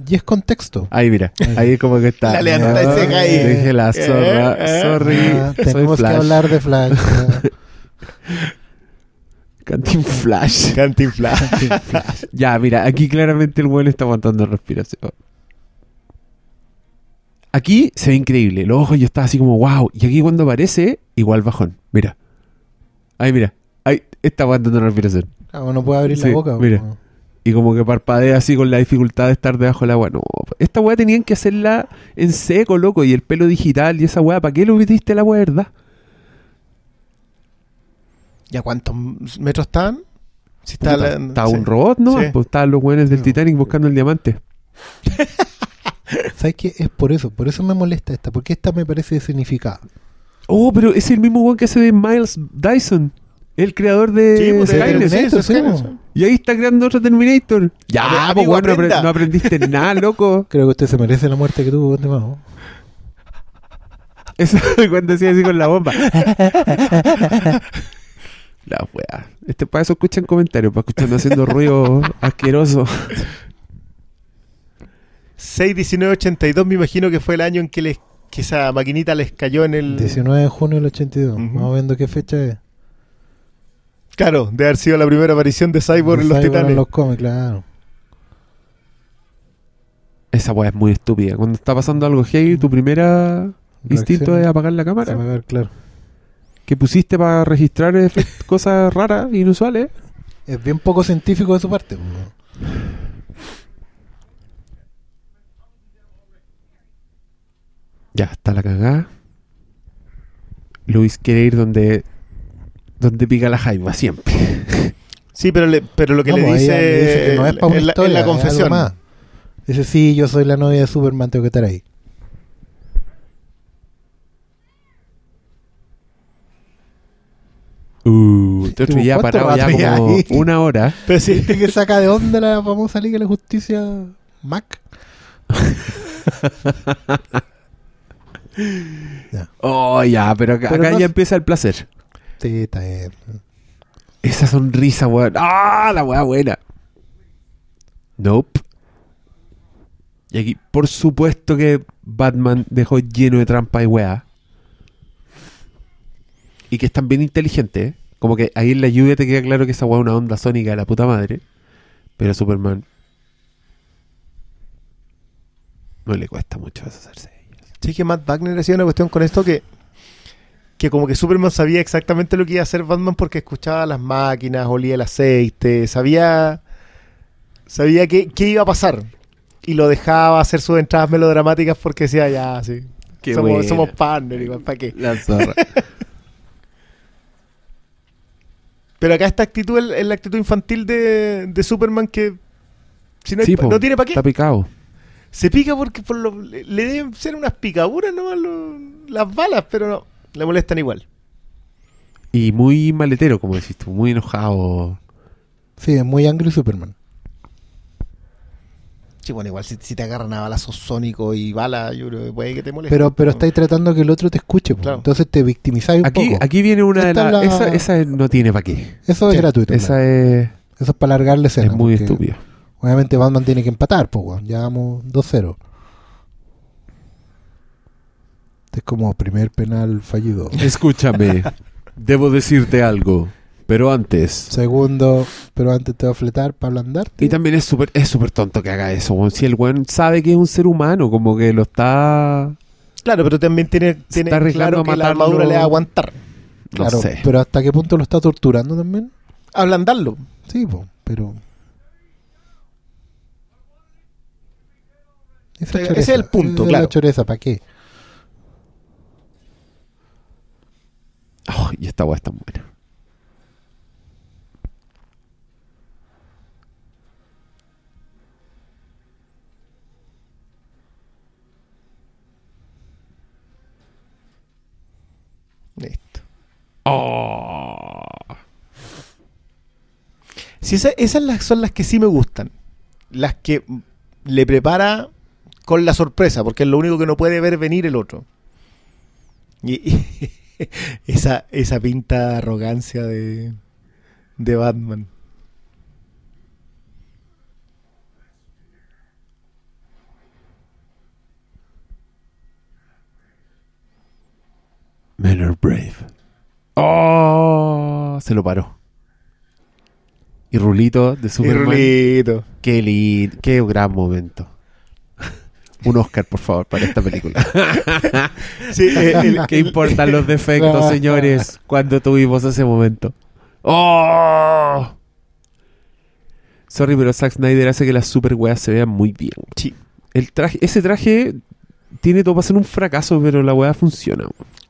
Y es contexto. Ahí mira, ahí como que está. La lealtad Ah, seca ahí. Dije la zorra, Eh, eh. sorry, Ah, tenemos que Flash. hablar de Flash. <laughs> Cantin Flash. Cantinflas. Ya, mira, aquí claramente el weón está aguantando respiración. Aquí se ve increíble. Los ojos yo estaba así como, wow. Y aquí cuando aparece, igual bajón. Mira. Ahí, mira. Ahí está aguantando respiración. Ah, uno puede abrir Sí, la boca. mira. Y como que parpadea así con la dificultad de estar debajo del agua. No, esta weá tenían que hacerla en seco, loco. Y el pelo digital y esa weá, ¿para qué lo metiste agua de verdad? ¿Ya cuántos metros están? Si está Puta, la- estaba sí. un robot, ¿no? Sí. Pues estaban los weones del Sí, Titanic buscando el diamante. <laughs> ¿Sabes qué? Es por eso. Por eso me molesta esta. Porque esta me parece significada. Oh, pero es el mismo weón que hace de Miles Dyson. El creador de Sí, pues, de Skynet. Terminator, sí, sí, Skynet, po. sí. Y ahí está creando otro Terminator. Amigo, Ya, pues bueno, no, apre- aprenda. no aprendiste <laughs> nada, loco. Creo que usted se merece la muerte que tuvo. ¿dónde más? Eso <laughs> cuando decía así con la bomba. <laughs> La weá. Este, para eso escuchan comentarios, para escuchando haciendo ruido asqueroso. 6-19-82 me imagino que fue el año en que, les, que esa maquinita les cayó en el... 19 de junio del 82. Ujú. Vamos viendo qué fecha es. Claro, de haber sido la primera aparición de Cyborg en los Cyborg Titanes. en los cómics, claro. Esa weá es muy estúpida. Cuando está pasando algo heavy, tu primera instinto Reacción. es apagar la Se cámara. va a ver, claro. Que pusiste para registrar <laughs> cosas raras, inusuales. Es bien poco científico de su parte. Ya, está la cagada. Luis quiere ir donde donde pica la jaiba siempre. <laughs> Sí, pero, le- pero lo que No, le po, dice, ella le dice que no es para una en, la, historia, en la es algo confesión. más. Dice, sí, yo soy la novia de Superman, tengo que estar ahí. Uh, este otro ya ¿cuánto parado ya ya como ahí? una hora. <laughs> Pero sí, ¿Viste que saca de onda la famosa Liga de la Justicia Mac? <laughs> Oh, ya, pero acá, Pero acá no- ya empieza el placer. Está bien. Esa sonrisa, weón. ¡Ah, la weá buena! Nope. Y aquí, por supuesto que Batman dejó lleno de trampa y weá. Y que están bien inteligentes. ¿eh? Como que ahí en la lluvia te queda claro que esa weá es una onda sónica de la puta madre. Pero Superman. No le cuesta mucho deshacerse de ellas. Sí, que Matt Wagner hacía una cuestión con esto que, que como que Superman sabía exactamente lo que iba a hacer Batman porque escuchaba las máquinas, olía el aceite, sabía sabía qué, qué iba a pasar. Y lo dejaba hacer sus entradas melodramáticas porque decía, ya, sí. Qué somos, buena. somos partners, igual, ¿para qué? La zorra. <laughs> Pero acá esta actitud es la actitud infantil de, de Superman que si no, hay Sí, pa- po, no tiene para qué. Está picado. Se pica porque por lo- le, le deben ser unas picaduras nomás lo- las balas, pero no, le molestan igual. Y muy maletero, como decís tú, muy enojado. Sí, es muy Angry Superman. Sí, bueno, igual si, si te agarran a balazos sónicos y balas, yo creo que puede que te moleste. Pero, pero estáis tratando que el otro te escuche. Claro. entonces te victimizáis un Aquí, poco. aquí viene una de las... es la- Esa, esa no tiene para qué. Eso es Sí, gratuito. Esa claro. es, Eso es para alargarle escena. es muy porque estúpida. Obviamente Batman tiene que empatar, pues. Ya vamos 2-0. Este es como primer penal fallido. Escúchame, <laughs> debo decirte algo, pero antes... Segundo, pero antes te va a fletar para ablandarte. Y también es súper es súper tonto que haga eso. Si el weón sabe que es un ser humano, como que lo está... Claro, pero también tiene, tiene está arriesgando claro que la armadura le va a aguantar. No claro, sé. pero ¿hasta qué punto lo está torturando también? Ablandarlo. Sí, po, pero... Esa Ese es el punto, es claro. la choreza, ¿para qué? Oh, y esta weá es tan buena. Listo. Oh. Sí, esa- esas las- son las que sí me gustan. Las que le prepara con la sorpresa, porque es lo único que no puede ver venir el otro. Y, y <laughs> <laughs> esa, esa pinta de arrogancia de, de Batman. Men are brave. Oh, se lo paró. Y Rulito de Y Superman. Rulito. Qué lindo, qué gran momento. Un Oscar, por favor, para esta película. <laughs> Sí, el- <laughs> ¿Qué importan los defectos, <laughs> señores, cuando tuvimos ese momento? ¡Oh! Sorry, pero Zack Snyder hace que las super weas se vean muy bien. Sí. El traje, ese traje tiene todo para ser un fracaso, pero la wea funciona.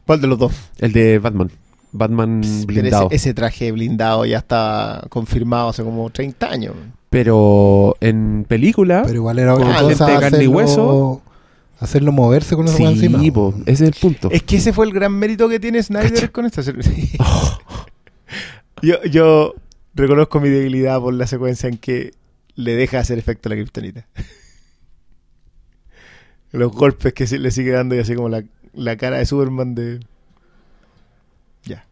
¿Cuál de los dos? El de Batman. Batman Pero blindado. ese, ese traje blindado ya está confirmado hace como 30 años. Pero en película, Pero igual era Con otra gente de carne y hacerlo- hueso. Hacerlo moverse con weá sí, encima. po, ese es el punto. Es que ese fue el gran mérito que tiene Snyder Cacha. con esta serie. <laughs> yo, yo reconozco mi debilidad por la secuencia en que le deja hacer efecto a la kriptonita. <laughs> Los golpes que se- le sigue dando y así como la, la cara de Superman de... Ya.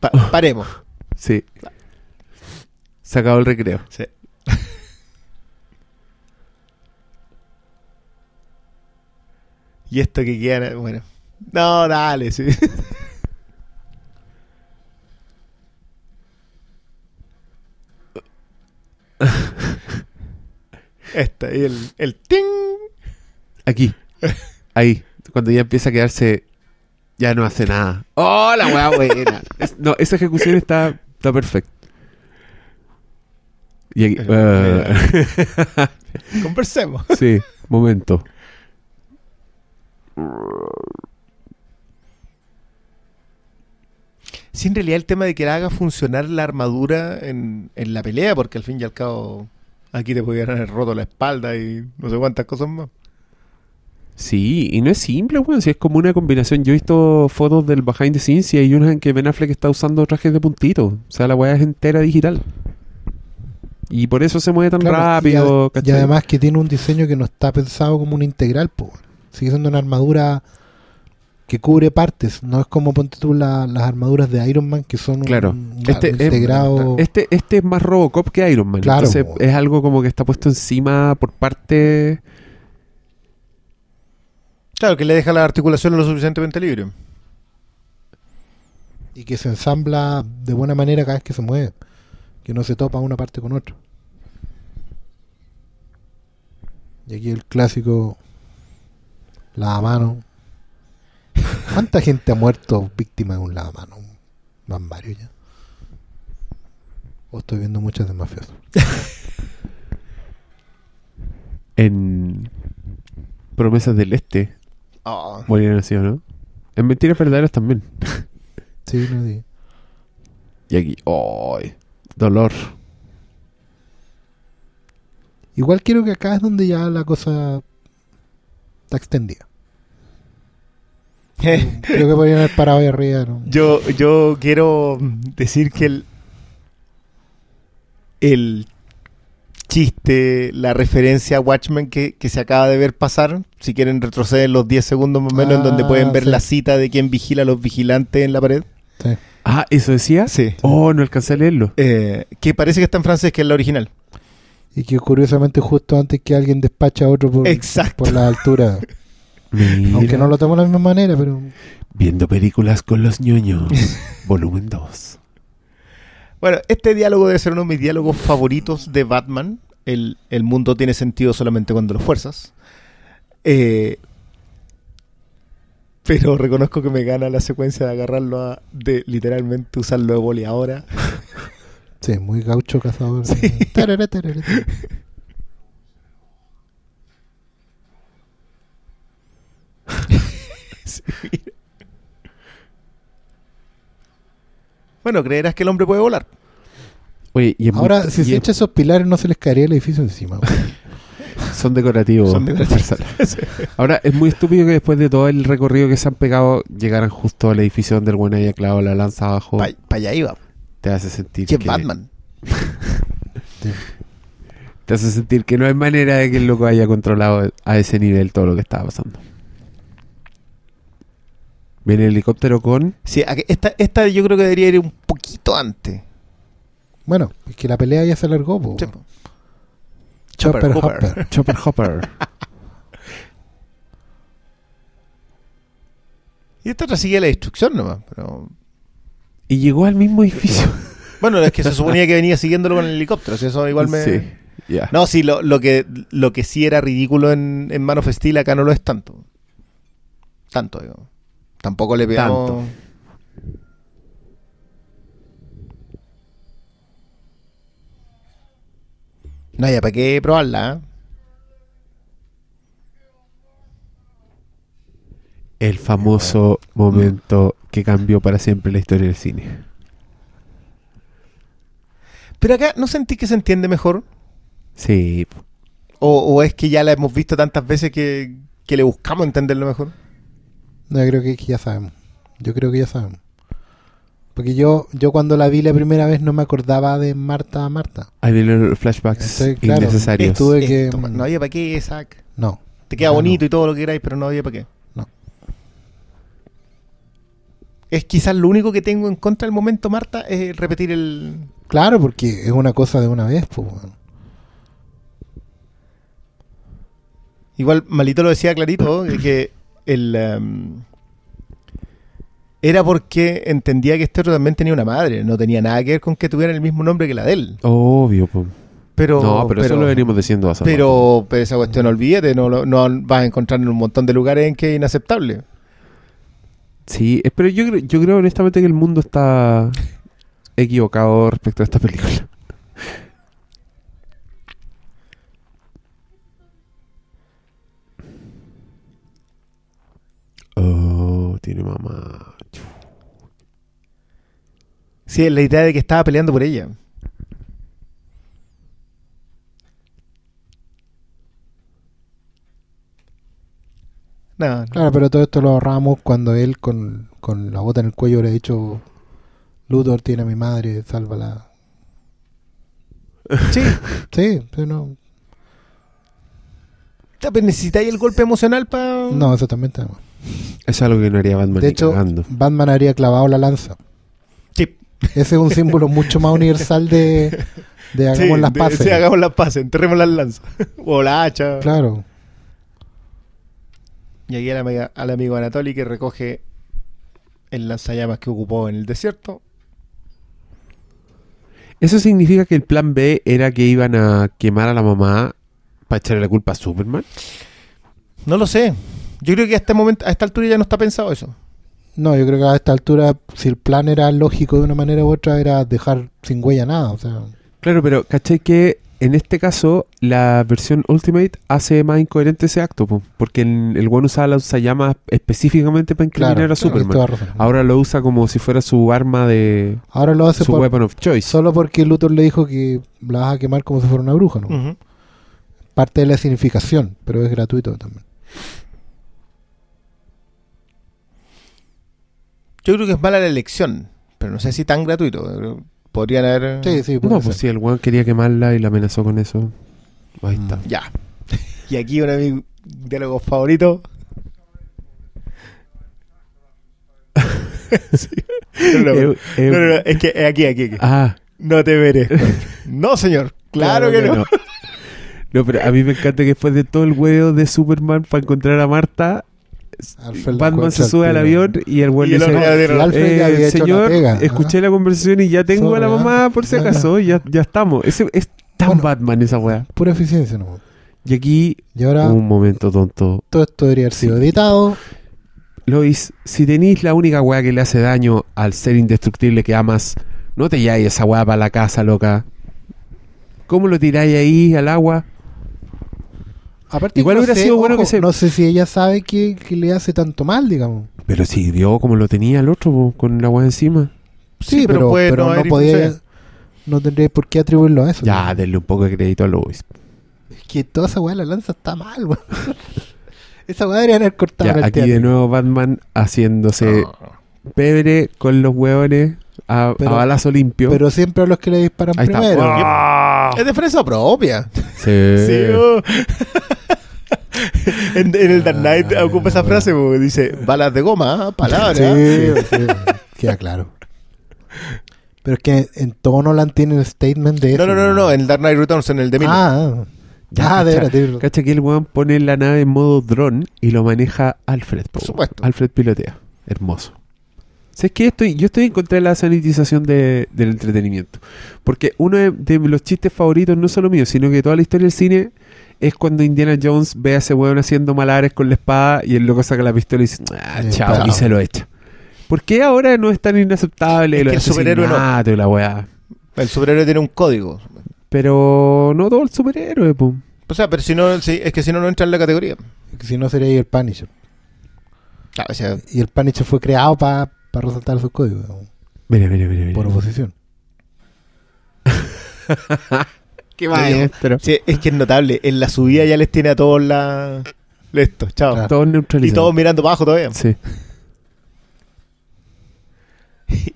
Pa- paremos. Sí. Se acabó el recreo. Sí. <laughs> y esto que queda... Bueno. No, dale, sí. <laughs> Esta, y el, el ting. Aquí. Ahí. Cuando ya empieza a quedarse. Ya no hace nada. ¡Oh, la weá buena! Es- no, esa ejecución está, está perfecta. Eh, <laughs> Conversemos. sí, momento. Sí, en realidad el tema de que haga funcionar la armadura en, en la pelea, porque al fin y al cabo aquí te podían haber roto la espalda y no sé cuántas cosas más. Sí, y no es simple, weón. Si es como una combinación. Yo he visto fotos del behind the scenes y hay unas en que Ben Affleck está usando trajes de puntito. O sea, la weá es entera digital. Y por eso se mueve tan Claro, rápido. y, a- y además que tiene un diseño que no está pensado como un integral, po. sigue siendo una armadura que cubre partes, no es como ponte tú la- las armaduras de Iron Man que son un- Claro. un, Este es- integrado. Este, este es más Robocop que Iron Man. Claro, Entonces po. es algo como que está puesto encima por parte. Claro, que le deja la articulación lo suficientemente libre. y que se ensambla de buena manera cada vez que se mueve, que no se topa una parte con otra. Y aquí el clásico lavamano. <laughs> ¿Cuánta gente ha muerto víctima de un lavamano? Van varios ya. O estoy viendo muchas de mafiosos. <laughs> En Promesas del Este Oh, murieron así, ¿o no? En Mentiras Verdaderas también. Sí, no digo. <laughs> Y aquí, ¡ay! Dolor. Igual quiero que acá es donde ya la cosa está extendida. Creo que podrían haber parado ahí arriba. ¿no? Yo, yo quiero decir que el, el chiste, la referencia a Watchmen que, que se acaba de ver pasar, si quieren retroceder los 10 segundos más o menos, en donde Ah, pueden ver sí. la cita de quién vigila a los vigilantes en la pared. Sí. Ah, ¿eso decía? Sí. Oh, no alcancé a leerlo. Eh, que parece que está en francés, que es la original. Y que curiosamente justo antes que alguien despacha a otro por, Exacto. por la altura. <laughs> Mira, Aunque no lo tomo de la misma manera, pero Viendo películas con los ñoños. <laughs> volumen 2. Bueno, este diálogo debe ser uno de mis diálogos favoritos de Batman. El, el mundo tiene sentido solamente cuando lo fuerzas. Eh, pero reconozco que me gana la secuencia de agarrarlo a, de literalmente usarlo de boli ahora. <laughs> sí, muy gaucho cazador. Sí. <laughs> Tarara, tarara. <laughs> Sí. Bueno, creerás que el hombre puede volar. Oye, y muy- Ahora, si y se es- echa esos pilares, no se les caería el edificio encima. Son decorativos. Son decorativos. <laughs> Ahora, es muy estúpido que después de todo el recorrido que se han pegado, llegaran justo al edificio donde el buen haya clavado la lanza abajo. Para allá iba. Te hace sentir Que Batman. <laughs> Te hace sentir que no hay manera de que el loco haya controlado a ese nivel todo lo que estaba pasando. Viene el helicóptero con Sí, esta, esta yo creo que debería ir un poquito antes. Bueno, es que la pelea ya se alargó. po. Sí, po. Chopper, Hopper. Hopper. Chopper Hopper. <laughs> Y esta otra sigue la destrucción nomás. Pero... y llegó al mismo edificio. <laughs> Bueno, es que se suponía que venía siguiéndolo con el helicóptero. si eso igual me. Sí. No, sí, lo, lo que, lo que sí era ridículo en, en Man of Steel acá no lo es tanto. Tanto, digo. Tampoco le pegamos. Tanto. No, ya, ¿para qué probarla? eh? El famoso momento que cambió para siempre la historia del cine. Pero acá, ¿no sentí que se entiende mejor? Sí. ¿O, o es que ya la hemos visto tantas veces que, que le buscamos entenderlo mejor? No, yo creo que, que ya sabemos. Yo creo que ya sabemos. Porque yo, yo cuando la vi la primera vez no me acordaba de Marta Marta. Ahí vienen los flashbacks Entonces, claro, innecesarios. Tuve que- Esto, no había para qué, Isaac. No. Te queda bonito no. y todo lo que queráis, pero no había para qué. No. Es quizás lo único que tengo en contra del momento, Marta, es repetir el. Claro, porque es una cosa de una vez. Pues. Igual Malito lo decía clarito, de que el. em, era porque entendía que este otro también tenía una madre. No tenía nada que ver con que tuviera el mismo nombre que la de él. Obvio, po. Pero, no, pero, eso lo venimos diciendo hace. Pero, pero esa cuestión, olvídate, no, no vas a encontrar en un montón de lugares en que es inaceptable. Sí, eh, pero yo, yo creo honestamente que el mundo está equivocado respecto a esta película. <laughs> Oh, tiene mamá. Sí, es la idea de que estaba peleando por ella. No, no. Claro, pero todo esto lo ahorramos cuando él con, con la bota en el cuello le ha dicho Luthor tiene a mi madre, sálvala. <laughs> Sí, Sí, pero no, pero necesitáis el golpe emocional para. no, eso también es algo que no haría Batman De hecho, cagando. Batman habría clavado la lanza. Ese es un símbolo mucho más universal de, de hagamos sí, las de- paces. sí, hagamos las paces, enterremos las lanzas. <laughs> o la hacha. Claro. Y aquí al, amiga- al amigo Anatoly que recoge el lanzallamas que ocupó en el desierto. Eso significa que el plan B era que iban a quemar a la mamá ¿Para echarle la culpa a Superman? No lo sé. Yo creo que a este momento, a esta altura ya no está pensado eso. No, yo creo que a esta altura, si el plan era lógico de una manera u otra, era dejar sin huella nada. O sea, Claro, pero ¿cachai que en este caso la versión Ultimate hace más incoherente ese acto? po? Porque el, el one usaba la llamas específicamente para incriminar claro, a Superman. Ahora lo usa como si fuera su arma de... Ahora lo hace su por- weapon of choice. solo porque Luthor le dijo que la vas a quemar como si fuera una bruja, ¿no? Parte de la significación, pero es gratuito también. Yo creo que es mala la elección, pero no sé si tan gratuito. Podrían haber... Sí, sí, No, pues si el weón quería quemarla y la amenazó con eso. Ahí Mm. está. Ya. <laughs> Y aquí uno de mis diálogos favoritos. <laughs> Sí. No, no, Eh, eh, no, no, no, es que es aquí, aquí, aquí. Ah, No te veré. <laughs> No, señor. Claro, que, no. No, pero a mí me encanta que después de todo el huevo de Superman para encontrar a Marta, Alfred Batman se sube al avión y el weón Y le el otro dice, eh, señor, pega, escuché la conversación y ya tengo a la mamá por si acaso, ya, ya estamos. Ese, es tan Bueno. Batman esa weá. Pura eficiencia, ¿no? Y aquí, Y ahora un momento tonto. todo esto debería haber sido Sí. editado. Lois, si tenéis la única weá que le hace daño al ser indestructible que amas, no te lleváis esa weá para la casa, loca. ¿Cómo lo tiráis ahí al agua? Aparte, Igual no hubiera sé, sido bueno ojo, que se- No sé si ella sabe que, que le hace tanto mal, digamos. Pero si vio como lo tenía el otro, po, con la weá encima. Sí, Sí, pero pero, puede pero no no, podía. No tendría por qué atribuirlo a eso. Ya, digamos. denle un poco de crédito a Lois. Es que toda esa weá de la lanza está mal, weón. <laughs> esa weá deberían haber cortado Ya, el aquí teatro. de nuevo Batman haciéndose No. pebre con los hueones a, Pero- a balazo limpio. Pero siempre a los que le disparan Ahí está. primero. ¡Ah! Es defensa propia. Sí. Sí, oh. <laughs> <laughs> en, en el Dark Knight Ah, ocupa esa frase, po, dice balas de goma, ah, palabras. Sí, sí, queda claro. Pero es que en todo Nolan tiene el statement de eso. No, no, no, no, no, en el Dark Knight Returns, en el de. Ah, Ya, ah, de cacha. veras, tiene- Cacha que el weón pone la nave en modo dron y lo maneja Alfred. po, Por supuesto. Alfred pilotea. Hermoso. ¿Sabes qué? Estoy, yo estoy en contra de la sanitización de- del entretenimiento. Porque uno de, de los chistes favoritos, no solo mío, sino que toda la historia del cine, es cuando Indiana Jones ve a ese weón haciendo malares con la espada y el loco saca la pistola y dice, ah, chao, chao. y se lo echa. ¿Por qué ahora no es tan inaceptable Es lo que de el superhéroe no. y la weá? El superhéroe tiene un código. Pero no todo el superhéroe, po. O sea, pero si no, si- es que si no, no entra en la categoría. que si no sería ahí el Punisher. Ah, o sea, Y el Punisher fue creado para resaltar sus códigos, Mira, mira, mira. mira. por oposición. <laughs> Qué maestro. sí, es que es notable. En la subida ya les tiene a todos la... Esto, chao. Claro. Todos Y neutralizados. todos mirando para abajo todavía. Sí. <laughs>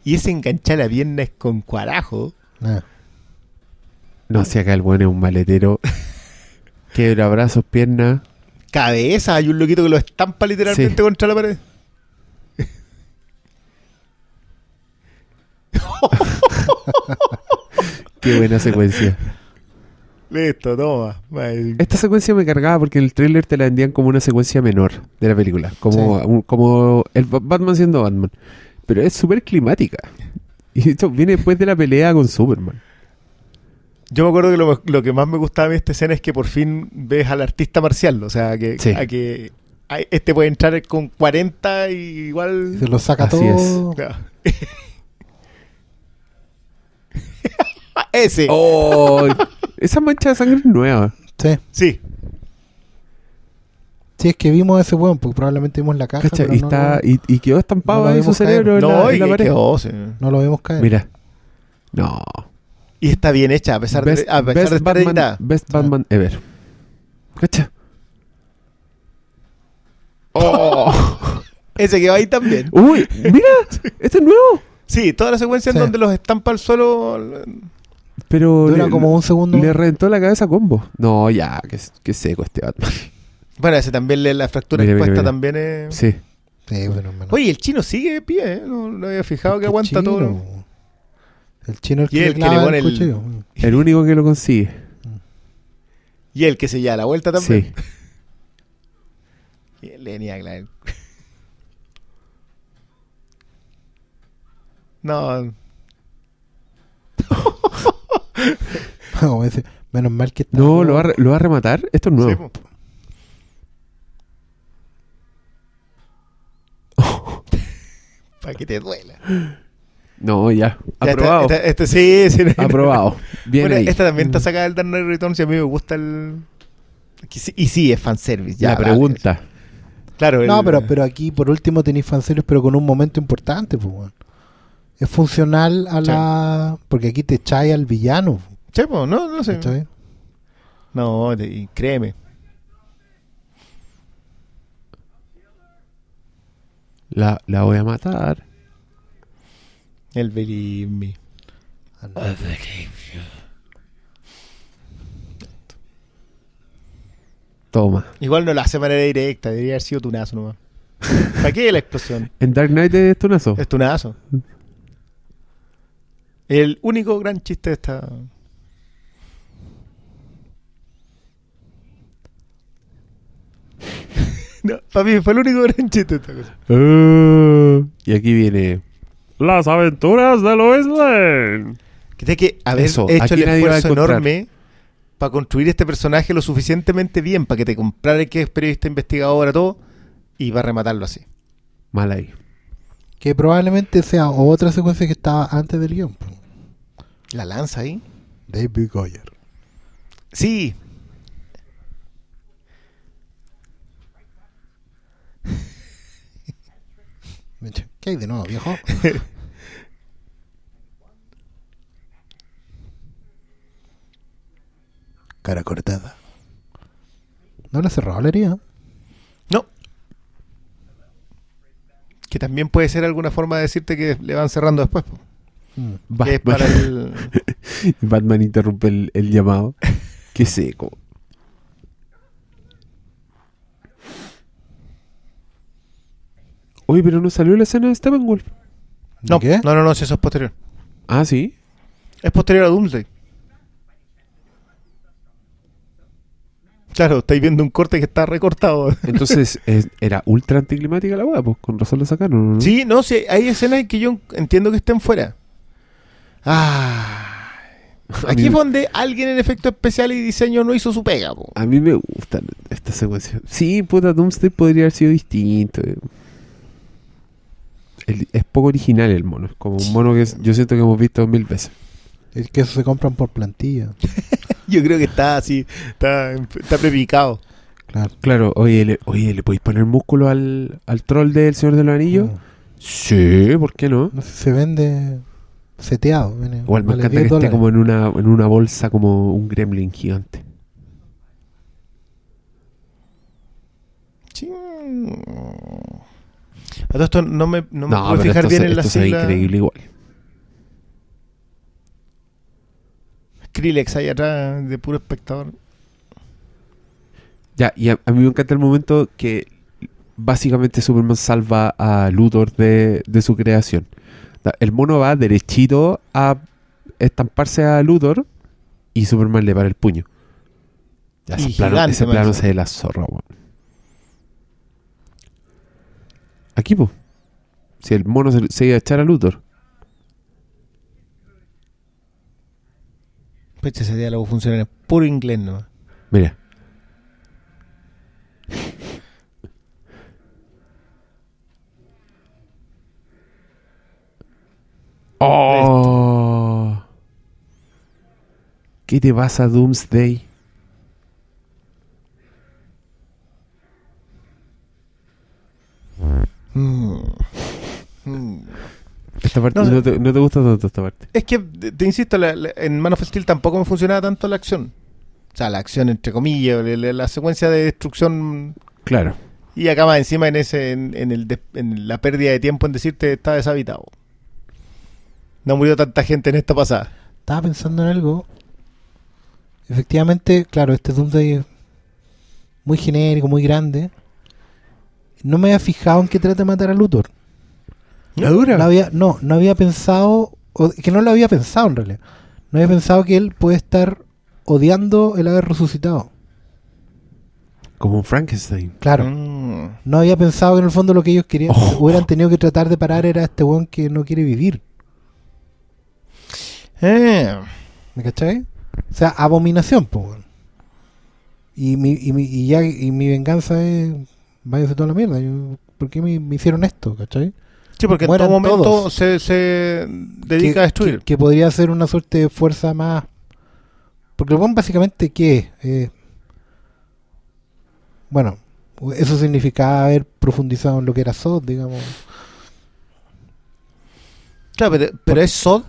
Y ese enganchar la pierna es con cuarajo. Ah, No, si acá el bueno es un maletero. <laughs> Quebra brazos, piernas. Cabeza, hay un loquito que lo estampa literalmente Sí. contra la pared. <laughs> Qué buena secuencia. Listo, toma. Esta secuencia me cargaba porque en el tráiler te la vendían como una secuencia menor de la película. Como, Sí. un- como el Ba- Batman siendo Batman. Pero es súper climática. Y esto viene después de la pelea con Superman. Yo me acuerdo que lo, lo que más me gustaba de esta escena es que por fin ves al artista marcial. O sea, que, Sí. a que este puede entrar con 40 y igual. se lo saca Así todo. Claro. <laughs> Ese. ¡Oh! Esa mancha de sangre es nueva. Sí. Sí. Sí, es que vimos a ese weón, porque probablemente vimos la caja. ¿Cacha? pero Y, no, está, lo, y, y quedó estampado no ahí su vimos caer. cerebro en No, la, y en la pared. quedó, sí. no lo vimos caer. Mira. No. Y está bien hecha, a pesar Best, de, a pesar best de estar Batman, editada. best Ah. Batman ever. ¿Cacha? ¡Oh! <laughs> Ese que va ahí también. ¡Uy! ¡Mira! <laughs> ¡Este es nuevo! Sí, toda la secuencia Sí. en donde los estampa al suelo. Pero Dura le, como un segundo. le reventó la cabeza a combo. No, ya, que, que seco este Batman. Bueno, ese también le, la fractura Mira, mira, expuesta mira. también es. Sí. Sí, menos. Oye, el chino sigue de pie, ¿eh? No, no había fijado que aguanta chino. todo. El chino el Y que, el que le pone el el- cuchillo. El único que lo consigue. Y el que se lleva la vuelta también. Sí. No, <laughs> Como dice, Menos mal que está. No, ¿lo va, a re- ¿lo va a rematar? Esto es Sí, nuevo. <laughs> Para que te duela. No, ya. Ya, Aprobado. esta- esta- este sí, sí. no- Aprobado. Bien Bueno, ahí. esta también está sacada del Dark Knight Returns y a mí me gusta el... Y sí, es fanservice. Ya, La pregunta. Claro, No, pero, pero aquí por último tenéis fanservice, pero con un momento importante, pues, weón. Es funcional a Sí. la. Porque aquí te echáis al villano. Sí, po, no, no sé. ¿cachai? No, y créeme. La, la voy a matar. El Believe Me. Toma. Igual no lo hace de manera directa, debería haber sido tunazo nomás. ¿Para qué la explosión? <laughs> En Dark Knight es tunazo. Es tunazo. El único gran chiste de esta. <laughs> no, para mí fue el único gran chiste de esta cosa. Uh, y aquí viene. Las aventuras de Lois Lane. Que tiene que haber Eso, hecho el esfuerzo enorme para construir este personaje lo suficientemente bien para que te comprara que es periodista investigador, todo, y va a rematarlo así. Mal ahí. Que probablemente sea otra secuencia que estaba antes del guion. La lanza ahí. David Goyer. Sí. <laughs> ¿Qué hay de nuevo, viejo? <laughs> Cara cortada. No le cerró la herida. No. Que también puede ser alguna forma de decirte que le van cerrando después. Mm. Que es Batman, para el... <laughs> Batman interrumpe el, el llamado. <laughs> Qué seco. Oye, pero no salió la escena de Steppenwolf. No, ¿Qué? no, no, no, si eso es posterior. Ah, sí. Es posterior a Doomsday. Claro, estáis viendo un corte que está recortado. <laughs> Entonces es- era ultra anticlimática la weá, pues con razón la sacaron. ¿no? Sí, no, sí, hay escenas en que yo entiendo que estén fuera. Ah. Aquí fue donde alguien en efecto especial y diseño no hizo su pega. po. A mí me gustan estas secuencias. Sí, puta, Doomsday podría haber sido distinto. El- es poco original el mono. Es como un mono que es- yo siento que hemos visto mil veces. Es que eso se compran por plantilla. <laughs> Yo creo que está así, está, está prepicado. Claro. Claro, oye, le, oye, ¿le podéis poner músculo al, al troll del Señor de los Anillos? Sí, ¿por qué no? No sé, se vende seteado. viene- Igual me vale encanta 10 que esté dólares. como en una, en una bolsa como un gremlin gigante. Sí. A todo esto no me, no me pude pero fijar esto, bien se, en la sigla. increíble igual. Skrillex ahí atrás de puro espectador. Ya, y a, a mí me encanta el momento que básicamente Superman salva a Luthor de, de su creación. El mono va derechito a estamparse a Luthor y Superman le para el puño. Ya, ese plano, ese plano se ve la zorra, weón. Aquí, pues. Si el mono se, se iba a echar a Luthor. Pues ese diálogo funciona en puro inglés, ¿no? Mira. <laughs> ¡Oh! ¿Qué te pasa, Doomsday? Mm. Mm. Esta parte No, no, te, no te gusta tanto esta parte. Es que, te, insisto, la- la- en Man of Steel tampoco me funcionaba tanto la acción. O sea, la acción entre comillas, la, la- la secuencia de destrucción. Claro. Y acá más encima en ese en, en el de- en la pérdida de tiempo en decirte está deshabitado. No murió tanta gente en esta pasada. Estaba pensando en algo. Efectivamente, claro, este Doomsday es muy genérico, muy grande. No me había fijado en que trata de matar a Luthor. ¿La dura? No había, no, no había pensado, o que no lo había pensado en realidad. No había pensado que él puede estar odiando el haber resucitado. Como un Frankenstein. Claro. Mm. No había pensado que en el fondo lo que ellos querían, Oh. hubieran tenido que tratar de parar era este weón que no quiere vivir. Eh, ¿Me cachai? O sea, abominación, po. weón. Y mi, y mi, y ya, y mi venganza es. Váyanse toda la mierda. Yo, ¿Por qué me, me hicieron esto, cachai? Sí, porque en todo momento se, se dedica que, a destruir. Que, que podría ser una suerte de fuerza más. Porque el buen básicamente, ¿qué es? Eh, bueno, eso significaba haber profundizado en lo que era SOD, digamos. Claro, pero, pero es Sod.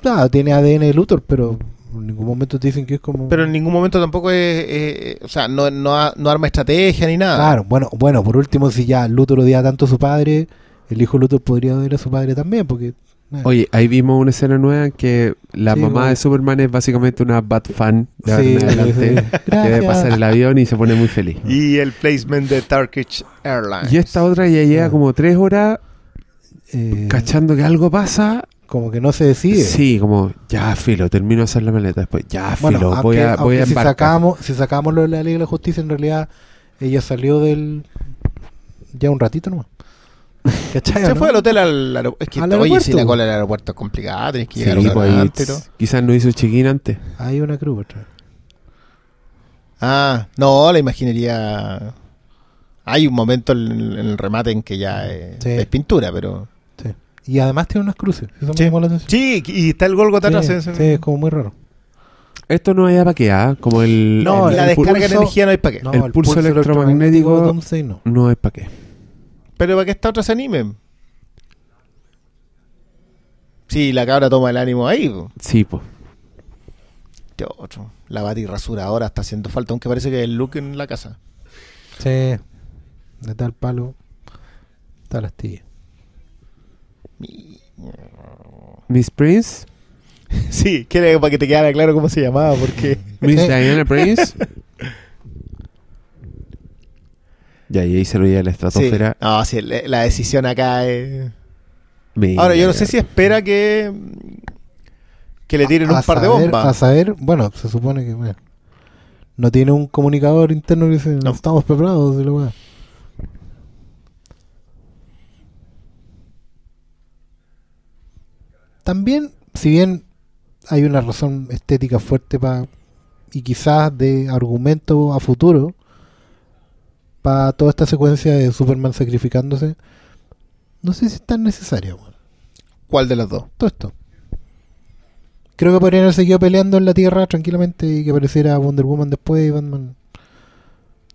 Claro, tiene ADN de Luthor, pero en ningún momento te dicen que es como. Pero en ningún momento tampoco es. eh, o sea, no, no, arma estrategia ni nada. Claro, bueno, bueno, por último, si ya Luthor odiaba tanto a su padre, el hijo Luthor podría odiar a su padre también, porque. eh, Oye, ahí vimos una escena nueva en que la Sí, mamá de Superman es básicamente una bad fan de Sí, en adelante, sí. que debe pasar el avión y se pone muy feliz. Y el placement de Turkish Airlines. Y esta otra ya lleva Ah. como tres horas eh, cachando que algo pasa. Como que no se decide. Sí, como ya filo, termino de hacer la maleta después. Ya Bueno, filo, aunque, voy a, voy a si embarcar. sacamos, si sacamos lo de la Liga de la Justicia, en realidad ella salió del. Ya un ratito nomás. <laughs> ¿Cachai? Se no? fue al hotel al aeropuerto. Es que, Al oye, aeropuerto. si la cola del aeropuerto es complicada, tenés que Sí, llegar a pues ahí antes, ¿no? quizás no hizo check-in antes. Hay una cruz otra vez. Ah, no, la imaginería. Hay un momento en, en el remate en que ya es, Sí. es pintura, pero. Y además tiene unas cruces. Eso Sí. me llamó la atención. Sí, y está el Golgota atrás. sí, es como muy raro. Esto no es para qué, ¿ah? Como el, No, el- la el descarga de energía no hay para qué. No, El pulso electromagnético- Doomsday no. no es para qué. Pero para que esta otra se anime. Sí, la cabra toma el ánimo ahí. po. Sí, pues. Este otro. La batirrasuradora está haciendo falta, aunque parece que es el look en la casa. Sí. De tal palo. Tal astilla. Miss Prince, <laughs> Sí, quiere para que te quedara claro cómo se llamaba, porque. <laughs> Miss Sí. <laughs> Diana Prince. ya, y ahí se lo lleva a la Sí. estratosfera. No, sí, la decisión acá es. Mira. Ahora, yo no sé si espera que. que le tiren A- un a par de saber- bombas. A saber, bueno, se supone que bueno, no tiene un comunicador interno que dice, No. estamos preparados. y la weá". También, si bien hay una razón estética fuerte para y quizás de argumento a futuro para toda esta secuencia de Superman sacrificándose, no sé si es tan necesario. weón ¿Cuál de las dos? todo esto. Creo que podrían haber seguido peleando en la Tierra tranquilamente y que apareciera Wonder Woman después y Batman.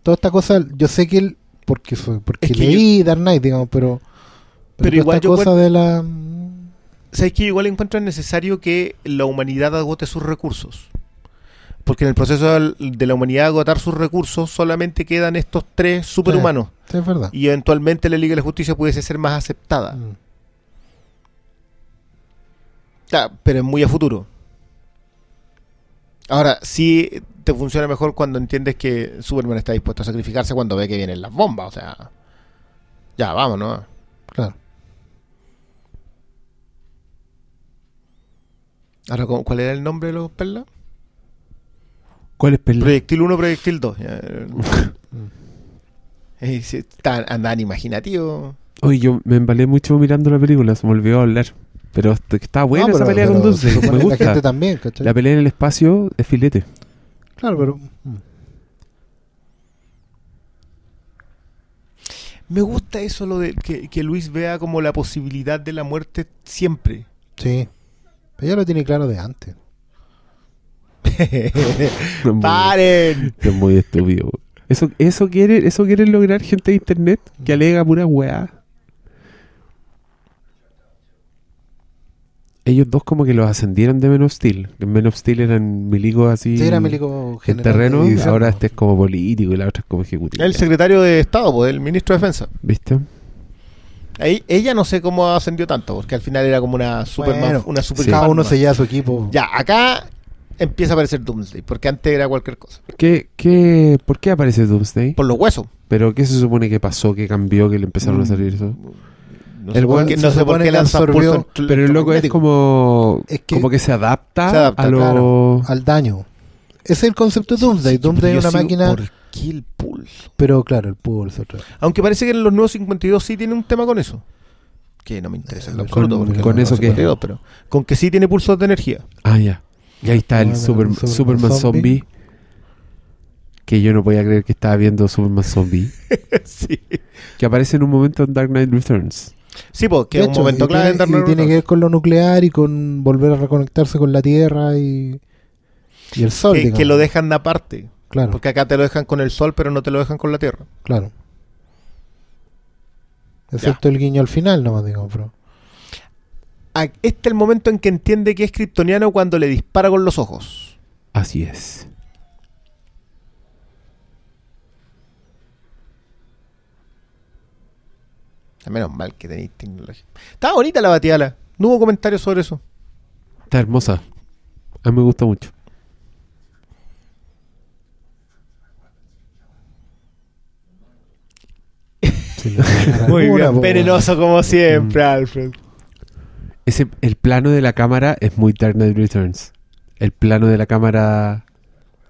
Toda esta cosa, yo sé que él, porque, porque Es que leí Dark Knight, digamos, pero, Pero igual esta yo cosa de la... ¿Sabes que igual encuentro necesario que la humanidad agote sus recursos? Porque en el proceso de la humanidad agotar sus recursos solamente quedan estos tres superhumanos. Sí, es verdad. Y eventualmente la Liga de la Justicia pudiese ser más aceptada. Mm. Pero es muy a futuro. Ahora, sí te funciona mejor cuando entiendes que Superman está dispuesto a sacrificarse cuando ve que vienen las bombas. O sea, ya, vámonos. Claro. Ahora, ¿cómo- ¿cuál era el nombre de los perlas? ¿Cuál es Perla? Proyectil 1, Proyectil 2. Ya, Mm. eh, Tan, andan imaginativos. Oye, yo me embalé mucho mirando la película, se me olvidó hablar. Pero est- está buena No, esa pero- pelea con pero Dulce, se supone me que La gusta. gente también, ¿cachai? La pelea en el espacio es filete. Claro, pero... mm. Me gusta eso, lo de que, que Luis vea como la posibilidad de la muerte siempre. Sí. Pero ya lo tiene claro de antes. <laughs> Muy- ¡Paren! Es muy estúpido. Eso, eso quiere, eso quiere lograr gente de internet que alega pura weá. Ellos dos como que los ascendieron de Men of Steel. En Men of Steel eran milicos así Sí, era Mélico en terreno. división, Ahora este es como político y la otra es como ejecutivo. El secretario de Estado, pues, el ministro de Defensa. ¿Viste? Ahí, ella no sé cómo ascendió tanto, porque al final era como una super Bueno, una super sí. Cada uno se lleva su equipo. Ya, acá empieza a aparecer Doomsday, porque antes era cualquier cosa. ¿Qué, qué, ¿Por qué aparece Doomsday? Por los huesos. ¿Pero qué se supone que pasó? ¿Que cambió? ¿Que le empezaron a salir eso? No El sé por weón qué, se no sé por supone qué que lanza absorbió- pulso Pero el loco es como, Es que- como que se adapta, Se adapta, a lo... claro. al daño. Ese es el concepto de Doomsday. Sí, Doomsday es una máquina, ¿Por qué el pulso? pero claro, el pulso otra vez. Aunque parece que en los nuevos 52 sí tiene un tema con eso. Que no me interesa en lo Eh, absoluto. con- con no eso es, pero con que sí tiene pulsos de energía. Ah, ya. Y ahí está el Bueno, Super- Superman Superman zombie. zombie. Que yo no podía creer que estaba viendo Superman Zombie. <laughs> sí. que aparece en un momento en Dark Knight Returns. Sí, porque es un momento y clave en Dark y Knight tiene que Returns. ver con lo nuclear y con volver a reconectarse con la Tierra y, y el Sol. que, lo dejan de aparte. Claro, Porque acá te lo dejan con el sol, pero no te lo dejan con la tierra. claro. Excepto el guiño al final, nomás digo, pero. Ah, Este es el momento en que entiende que es kryptoniano cuando le dispara con los ojos. Así es. Menos mal que tenéis tecnología. Estaba bonita la batiala. No hubo comentarios sobre eso. Está hermosa. A mí me gusta mucho. <laughs> Muy bien. Venenoso como siempre, Alfred. Ese, el plano de la cámara es muy Dark Knight Returns. El plano de la cámara.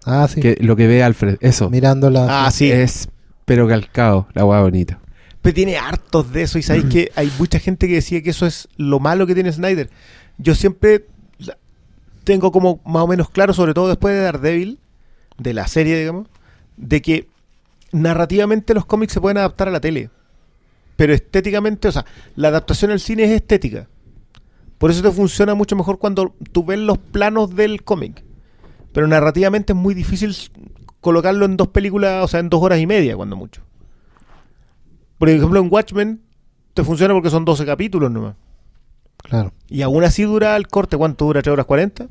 Ah, sí. que lo que ve Alfred, eso. Mirándola. Ah, sí. Es pero calcado, la hueá bonita. Pero tiene hartos de eso. Y sabéis que hay mucha gente que decía que eso es lo malo que tiene Snyder. Yo siempre tengo como más o menos claro, sobre todo después de Daredevil, de la serie, digamos, de que narrativamente los cómics se pueden adaptar a la tele. Pero estéticamente, o sea, la adaptación al cine es estética. Por eso te funciona mucho mejor cuando tú ves los planos del cómic. Pero narrativamente es muy difícil colocarlo en dos películas, o sea, en dos horas y media, cuando mucho. Por ejemplo, en Watchmen te funciona porque son 12 capítulos nomás. Claro, Y aún así dura el corte. ¿Cuánto dura? ¿3 horas 40?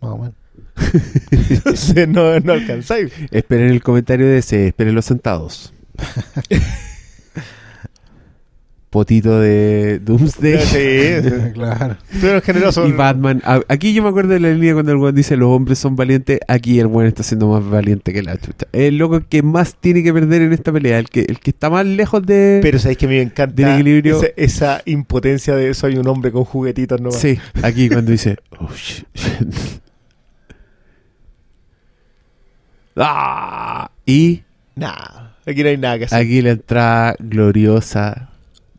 más o menos. <laughs> Entonces no, no alcanzáis. Esperen el comentario de ese, esperen los sentados. <laughs> Potito de Doomsday. <laughs> Sí, <laughs> claro. estuvieron generosos. Y Batman. Aquí yo me acuerdo de la línea cuando el weón dice los hombres son valientes. Aquí el weón está siendo más valiente que la chucha. El loco que más tiene que perder en esta pelea. El que, el que está más lejos de. Pero sabéis que a mí me encanta Del equilibrio. esa, esa impotencia de soy un hombre con juguetitos nomás. Sí, aquí <laughs> cuando dice. "Oh, shit, shit". ¡Ah! Y Nah, aquí no hay nada que hacer. aquí la entrada gloriosa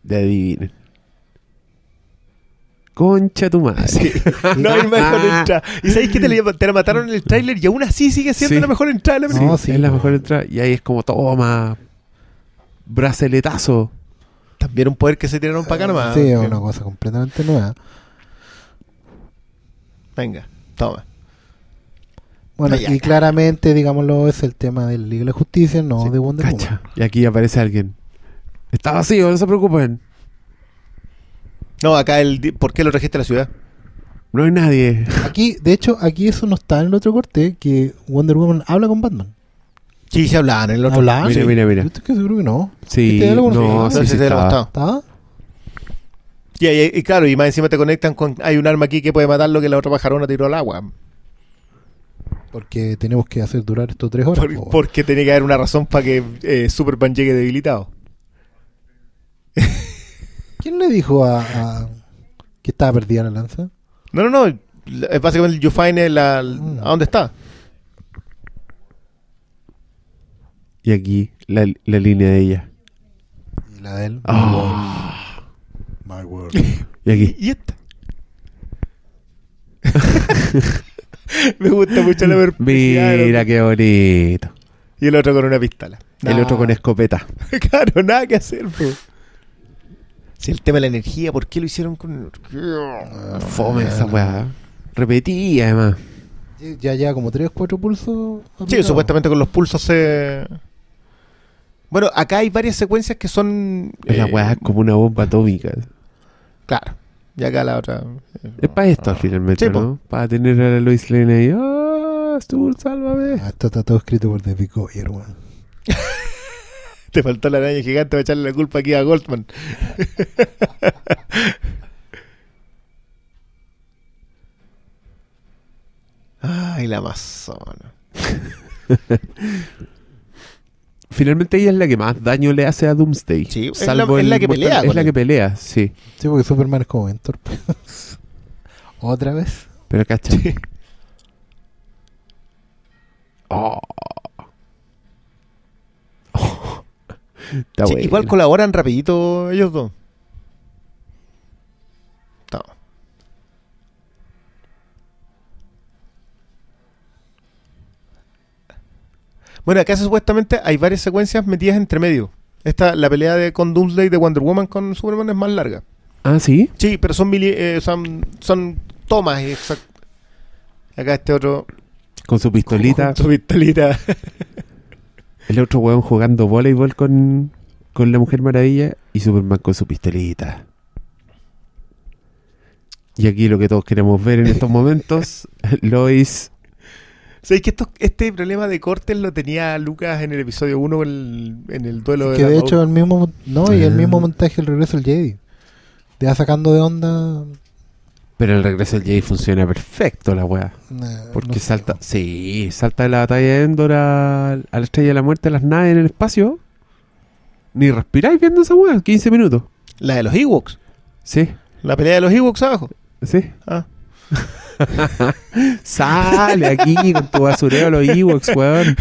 de Adivinen. Concha tu madre. Sí. <laughs> No hay mejor entrada. Y sabéis que te, la- te la mataron en el tráiler y aún así sigue siendo Sí. la mejor entrada de la película. No, sí, es la mejor entrada. Y ahí es como toma. Braceletazo. También un poder que se tiraron para acá nomás. Sí, es una cosa completamente nueva. Venga, toma. Bueno, y claramente, digámoslo, es el tema del Liga de la Justicia, no Sí, de Wonder Woman. Y aquí aparece alguien. Está vacío, no se preocupen. No, acá el. ¿Por qué lo trajiste a la ciudad? No hay nadie. Aquí, de hecho, aquí eso no está en el otro corte, que Wonder Woman habla con Batman. Sí, se hablaban en el otro. ¿Hablaban? Mira, Sí. mira, mira. Yo estoy que seguro que no. Sí, ¿Este no no, se sí, sí lo estaba. ¿Estaba? Y, y- y claro, y más encima te conectan con. Hay un arma aquí que puede matar lo que la otra pajarona tiró al agua. Porque tenemos que hacer durar estos tres horas. Por- po. porque tenía que haber una razón para que eh, Superman llegue debilitado. ¿Quién le dijo a, a- que estaba perdida la lanza? No, no, no. Es básicamente el You Find es la, Mm. ¿A dónde está? Y aquí la, la línea de ella. Y la de él. Ah. My world. Y aquí. ¿Y esta? <laughs> Me gusta mucho la perplejidad Mira qué bonito. Y el otro con una pistola. El Nah. otro con escopeta. <laughs> claro, nada que hacer, po. Si el tema de la energía, ¿por qué lo hicieron con Ah, Fome esa weá. Repetía además. Ya ya como tres, cuatro pulsos. Sí, supuestamente con los pulsos se. Bueno, acá hay varias secuencias que son. La eh, weá es como una bomba atómica. Claro. Y acá la otra. eh, Es para esto finalmente, Sí, po. ¿no? Para tener a la Lois Lane ahí. ¡Ah! Stuart, sálvame! Ah, esto está todo escrito por David Goyer, weón. <laughs> Te faltó la araña gigante para echarle la culpa aquí a Goldman. <laughs> Ay, la Amazona. <laughs> Finalmente ella es la que más daño le hace a Doomsday. Sí, es Salvo la- es la que mortal- pelea Es la él. que pelea, sí. Sí, porque Superman es como Ventor. <laughs> ¿Otra vez? Pero cacha. Oh. Igual colaboran rapidito ellos dos. Bueno, acá supuestamente hay varias secuencias metidas entre medio. Esta, la pelea de con Doomsday de Wonder Woman con Superman es más larga. Ah, sí. Sí, pero son, mili eh, son, son, tomas. Exact. Acá este otro. Con su pistolita. Con su pistolita. <laughs> El otro weón jugando voleibol con, con la Mujer Maravilla y Superman con su pistolita. Y aquí lo que todos queremos ver en estos momentos, <laughs> Lois. ¿Sabéis que esto, este problema de cortes lo tenía Lucas en el episodio 1 en el, en el duelo de que la de hecho el mismo no y el Ah. mismo montaje el regreso del Jedi te va sacando de onda Pero el regreso del Jedi funciona perfecto, la weá. nah, Porque no salta, sí, salta de la batalla de Endor a, a la estrella de la muerte a las naves en el espacio. Ni respiráis viendo esa weá, 15 minutos. La de los Ewoks. Sí, La pelea de los Ewoks abajo. sí. Ah. <laughs> Sale aquí con tu basureo a los Ewoks, weón.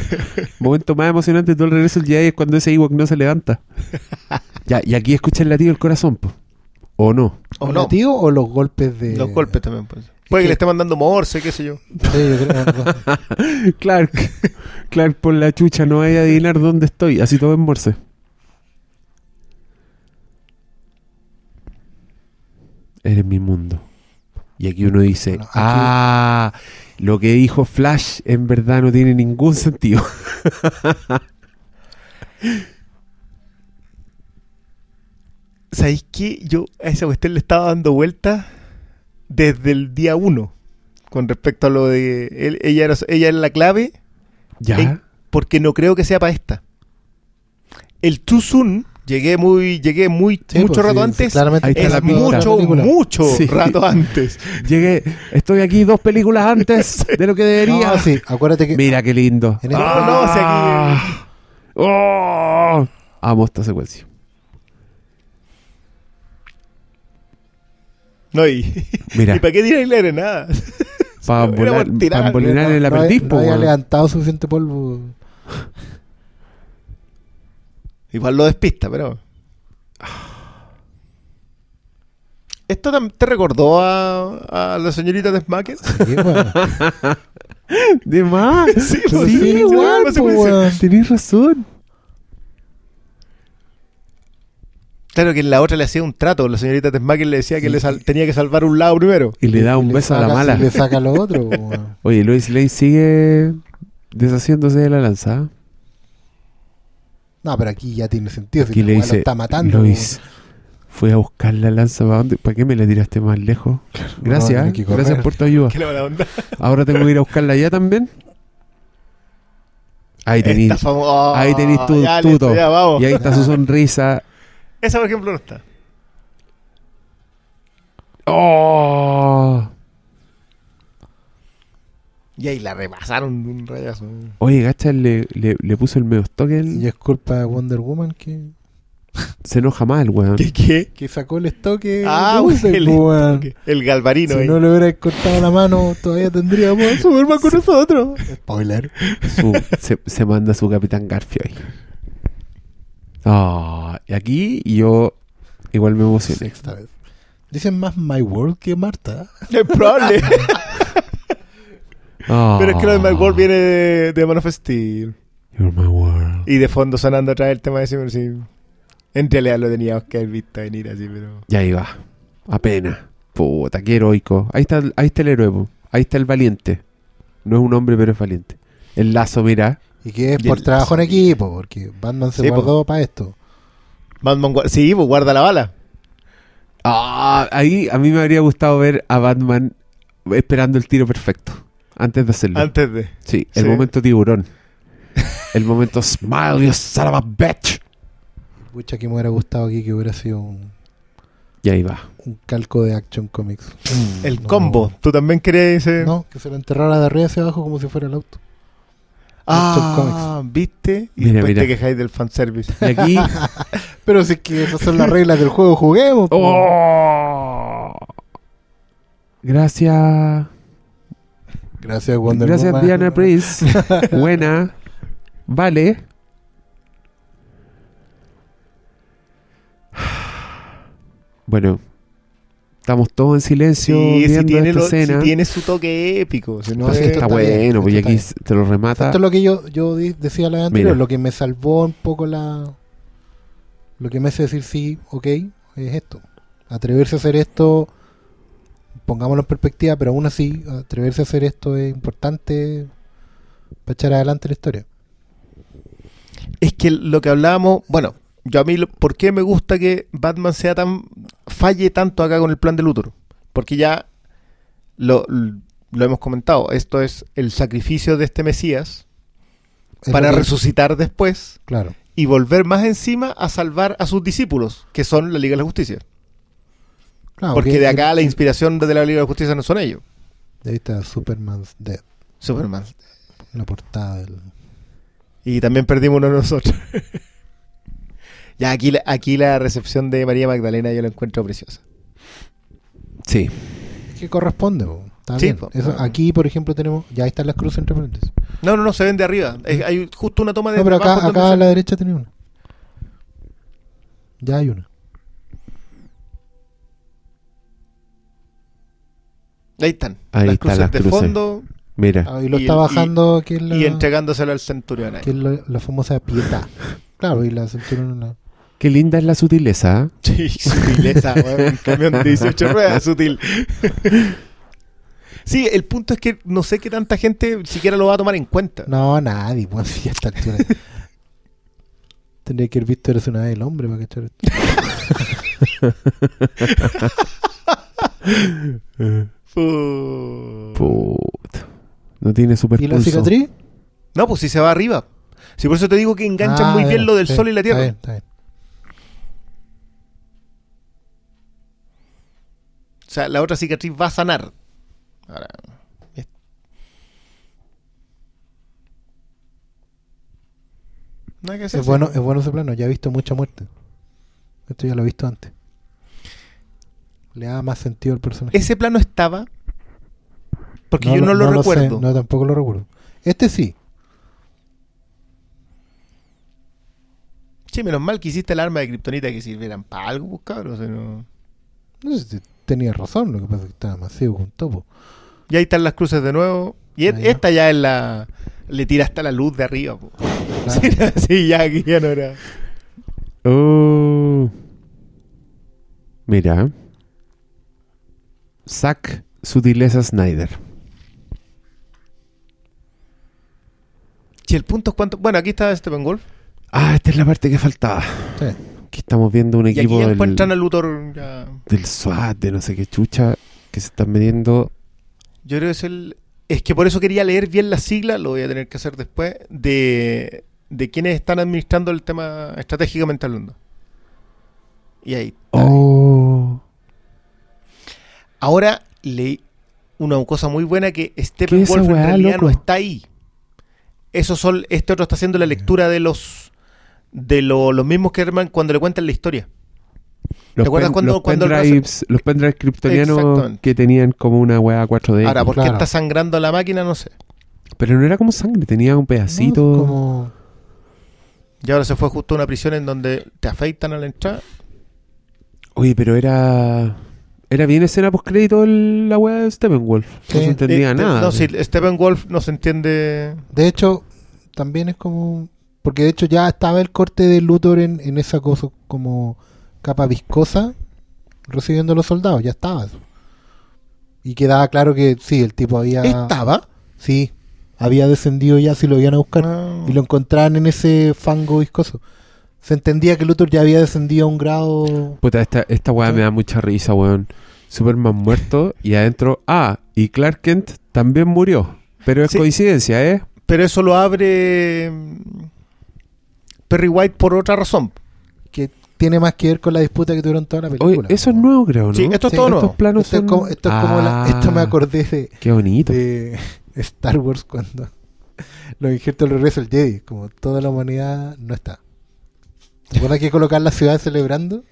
Momento más emocionante de todo el regreso del Jedi es cuando ese Ewok no se levanta. Ya, y aquí escucha el latido del corazón, po. ¿O no? ¿O ¿El no? o los golpes de Los golpes también. Pues. Puede que que- le esté mandando morse, qué sé yo. <laughs> Clark, Clark por la chucha, no vaya a adivinar dónde estoy. Así todo en morse. Eres mi mundo. Y aquí uno dice, Bueno, aquí- ah, lo que dijo Flash en verdad no tiene ningún sentido. <laughs> ¿Sabéis qué? Yo a esa cuestión le estaba dando vueltas desde el día 1. Con respecto a lo de. él- ella, era, ella era la clave. ¿Ya? Porque no creo que sea para esta. El Too Soon, llegué muy, llegué muy Sí, mucho pues, rato sí, antes. claramente es la mucho, película. mucho <laughs> Sí. rato antes. <laughs> Llegué, estoy aquí dos películas antes <laughs> de lo que debería. No, sí, acuérdate que Mira qué lindo. En el- No, no, o sea, aquí- Oh, amo esta secuencia. No, y, <laughs> Mira, ¿y para qué tirarle arenada? <laughs> para Era volar, por tirar, pa' embolinar en el no, aprendiz, no po, había levantado suficiente polvo. Igual lo despista, pero. ¿Esto te recordó a, a la señorita de Smackers? Sí, bueno. <laughs> De más. Sí, pues, sí, sí, igual, sí. weón. Tenés razón. Claro que en la otra le hacía un trato. La señorita de Smackers le decía que Sí. le sal- tenía que salvar un lado primero. Y le da un le beso a la mala. Le saca lo otro. <laughs> Oye, Lois Lane sigue deshaciéndose de la lanza. No, pero aquí ya tiene sentido. Si Aquí la le dice, está matando. Lois, fui a buscar la lanza. ¿Para dónde? ¿Para qué me la tiraste más lejos? Gracias, ¿eh? gracias por tu ayuda. <laughs> Qué la mala onda. Ahora tengo que ir a buscarla ya también. Ahí oh, ahí tenís tu ya, tuto. listo, ya. Y ahí está su sonrisa. Esa, por ejemplo, no está. ¡Oh! Y ahí la repasaron de un rayazo. Oye, Gacha le, le, le puso el medio token. Y es culpa de Wonder Woman que, <laughs> Se enoja mal, weón. ¿Qué? qué? que sacó el estoque. Ah, Dulce, el, po, weón. el galvarino. Si ahí. no le hubiera cortado la mano, todavía tendríamos a Superman con <laughs> nosotros. Spoiler. Su- se, se manda su Capitán Garfio ahí. Ah, y aquí yo igual me emocioné. Sexta vez. Dicen más My World que Marta. <laughs> Es probable. <laughs> Ah. Pero es que lo de My World viene de, de Man of Steel. You're my world. Y de fondo sonando otra vez el tema de. Sí. En realidad lo teníamos que haber visto venir así, pero. Y ahí va. Apenas. Puta, qué heroico. Ahí está, ahí está el héroe, ahí está el valiente. No es un hombre, pero es valiente. El lazo, mira. Y que es Y por el- trabajo en equipo, porque Batman se Sí, guardó para esto. Batman sí, pues guarda la bala. Ah, ahí a mí me habría gustado ver a Batman esperando el tiro perfecto. Antes de hacerlo. Antes de. Sí, el Sí. momento tiburón. <laughs> el momento smile, you son of a bitch. Pucha, que me hubiera gustado aquí que hubiera sido un, Y ahí va. un calco de Action Comics. El No. combo. ¿Tú también querías ese? No, que se lo enterrara de arriba hacia abajo como si fuera el auto. Ah, ¿viste? Y Mira, después mira. te quejáis del fanservice. Y aquí. <laughs> Pero si es que esas son las reglas del juego, juguemos. ¡Oh! Gracias. Gracias, Wonder Gracias, Woman. Diana Prince. <laughs> Buena. Vale. <sighs> Bueno, Estamos todos en silencio Sí, si tiene, esta lo- si escena. tiene su toque épico. si no Pues es- esto está bueno, pues y esto aquí te lo remata. Esto es lo que yo, yo decía la vez anterior, Mira. lo que me salvó un poco la... Lo que me hace decir sí, ok, es esto. Atreverse a hacer esto, pongámoslo en perspectiva, pero aún así, atreverse a hacer esto es importante para echar adelante la historia. Es que lo que hablábamos, bueno, yo a mí, lo- ¿por qué me gusta que Batman sea tan, falle tanto acá con el plan de Luthor? Porque ya lo, lo hemos comentado, esto es el sacrificio de este Mesías Es para que- resucitar después Claro. y volver más encima a salvar a sus discípulos, que son la Liga de la Justicia. Claro, Porque que- de acá que- la inspiración de la Liga de la Justicia no son ellos. de ahí está Superman's Dead, Superman. en la portada del... Y también perdimos uno de nosotros. <laughs> ya aquí, la- aquí la recepción de María Magdalena yo la encuentro preciosa. Sí. que corresponde. po. Está Sí, bien. po. Eso- aquí, por ejemplo, tenemos... Ya ahí están las cruces entre paréntesis. No, no, no, se ven de arriba. Es- hay justo una toma de No, pero acá, acá a la derecha tenía una. Ya hay una. Ahí están. Ahí las están cruces las de cruces. fondo Mira. Ah, y lo Y- está y- bajando aquí en la, y entregándoselo al centurión. ahí. que es la, la famosa pieta. Claro, y la cintura en la... Qué linda es la sutileza. ¿eh? <laughs> Sí, sutileza, weón, un camión de 18 ruedas, sutil. <laughs> Sí, el punto es que no sé qué tanta gente siquiera lo va a tomar en cuenta. No, nadie, pues <laughs> altura. Tendría que haber visto Eres una vez el hombre para cachar esto. Puta. No tiene super ¿Y la cicatriz? No, pues si se va arriba. Si por eso te digo que enganchan Ah, muy bien lo del sí, sol y la tierra. Está bien, está bien. Sea, la otra cicatriz va a sanar. Ahora. es- que. Es bueno, es bueno ese plano, ya he visto mucha muerte. Esto ya lo he visto antes. Le da más sentido al personaje. Ese plano estaba. Porque yo no lo, recuerdo. no, tampoco lo recuerdo. Este sí. Che, menos mal que hiciste el arma de kriptonita que sirvieran para algo, pues cabrón. o sea, no- No sé si tenía razón, lo que pasa es que estaba masivo con topo. Y ahí están las cruces de nuevo. Y e- Ah, esta ya es la. Le tira hasta la luz de arriba. po. Claro. <laughs> Sí, sí, ya aquí ya no era. Oh. Mira. Zack Sutileza Snyder. Si el punto es cuánto. Bueno, aquí está Steppenwolf. Ah, esta es la parte que faltaba. Sí. Aquí estamos viendo un Y aquí equipo ya del, encuentran a Luthor. Ya. del SWAT, de no sé qué chucha, que se están metiendo. Yo creo que es el. Es que por eso quería leer bien la sigla, lo voy a tener que hacer después, de, de quienes están administrando el tema estratégicamente hablando. Y ahí. Oh. Ahora leí una cosa muy buena que ¿Qué es Steppenwolf en realidad loco? no está ahí. Eso son, este otro está haciendo la lectura de los de lo- los mismos que arman cuando le cuentan la historia. Los, acuerdas cuando- los cuando pendrives, los pendrives kryptonianos que tenían como una weá 4D. Ahora, ¿por qué claro. está sangrando la máquina? No sé. Pero no era como sangre, tenía un pedacito. No, como... Y ahora se fue justo a una prisión en donde te afeitan a la entrada. Oye, pero era. Era bien escena post crédito la weá de Steppenwolf. Sí. No se entendía Eh, nada. No, sí, Steppenwolf no se entiende. De hecho, también es como... Porque de hecho ya estaba el corte de Luthor en, en esa cosa como capa viscosa recibiendo a los soldados, ya estaba. Y quedaba claro que sí, el tipo había... ¿Estaba? Sí, había descendido ya si lo iban a buscar. Ah. Y lo encontraban en ese fango viscoso. Se entendía que Luthor ya había descendido a un grado... Puta, esta, esta weá Sí. me da mucha risa, weón. Superman muerto y adentro. Ah, y Clark Kent también murió. Pero es Sí. coincidencia, ¿eh? Pero eso lo abre Perry White por otra razón. que tiene más que ver con la disputa que tuvieron toda la Oye, película. eso es nuevo, creo, ¿no? Sí, esto es Sí, todo Estos nuevo. planos Esto es como, esto es como la- Ah, esto me acordé de, Qué bonito. de Star Wars cuando <laughs> los injertos los regresa el Jedi, como toda la humanidad no está. ¿Te acuerdas que colocar la ciudad celebrando?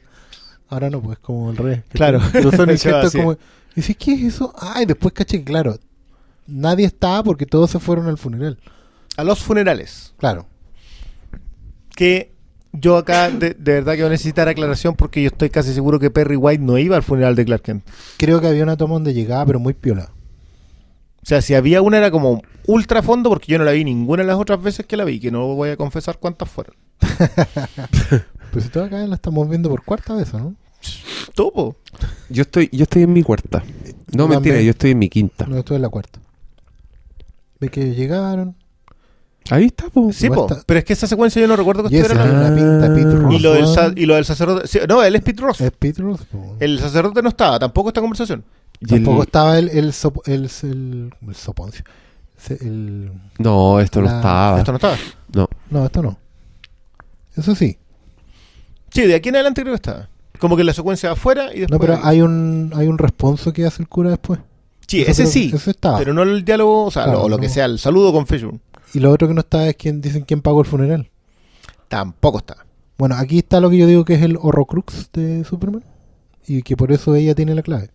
Ahora no, pues como <laughs> el rey. Claro. Pero son Eso injertos como... Y dices, ¿qué es eso? Ah, y después caché claro, nadie está porque todos se fueron al funeral. A los funerales. Claro. Que yo acá de, de verdad que voy a necesitar aclaración porque yo estoy casi seguro que Perry White no iba al funeral de Clark Kent. Creo que había una toma donde llegaba, pero muy piola. O sea, si había una era como ultra fondo porque yo no la vi ninguna de las otras veces que la vi, que no voy a confesar cuántas fueron. <laughs> Pues si toda acá la estamos viendo por cuarta vez, ¿o ¿no? Topo. Yo estoy, yo estoy en mi cuarta. No, mentira, yo estoy en mi quinta. No, esto es la cuarta. Ve que llegaron. Ahí está, po. Sí, po, está- pero es que esa secuencia yo no recuerdo que Y ese estuviera una pinta Pete Ah. Ross. y lo del sa- y lo del sacerdote. sí, no, él es Pete Ross. Es Pete Ross, po. El sacerdote no estaba, tampoco esta conversación. Y el- Tampoco estaba el, el, sop- el, el, el soponcio. El- No, esto no estaba. Esto no estaba. No. no, esto no. Eso sí. Sí, de aquí en adelante creo que estaba. Como que la secuencia de afuera y después. No, pero hay un, hay un responso que hace el cura después. sí, Eso ese creo- sí. Eso estaba. Pero no el diálogo, o sea, Claro, lo, lo que sea, el saludo con Fishburne. Y lo otro que no está es quien dicen quién pagó el funeral. Tampoco está. Bueno, aquí está lo que yo digo que es el horrocrux de Superman. Y que por eso ella tiene la clave.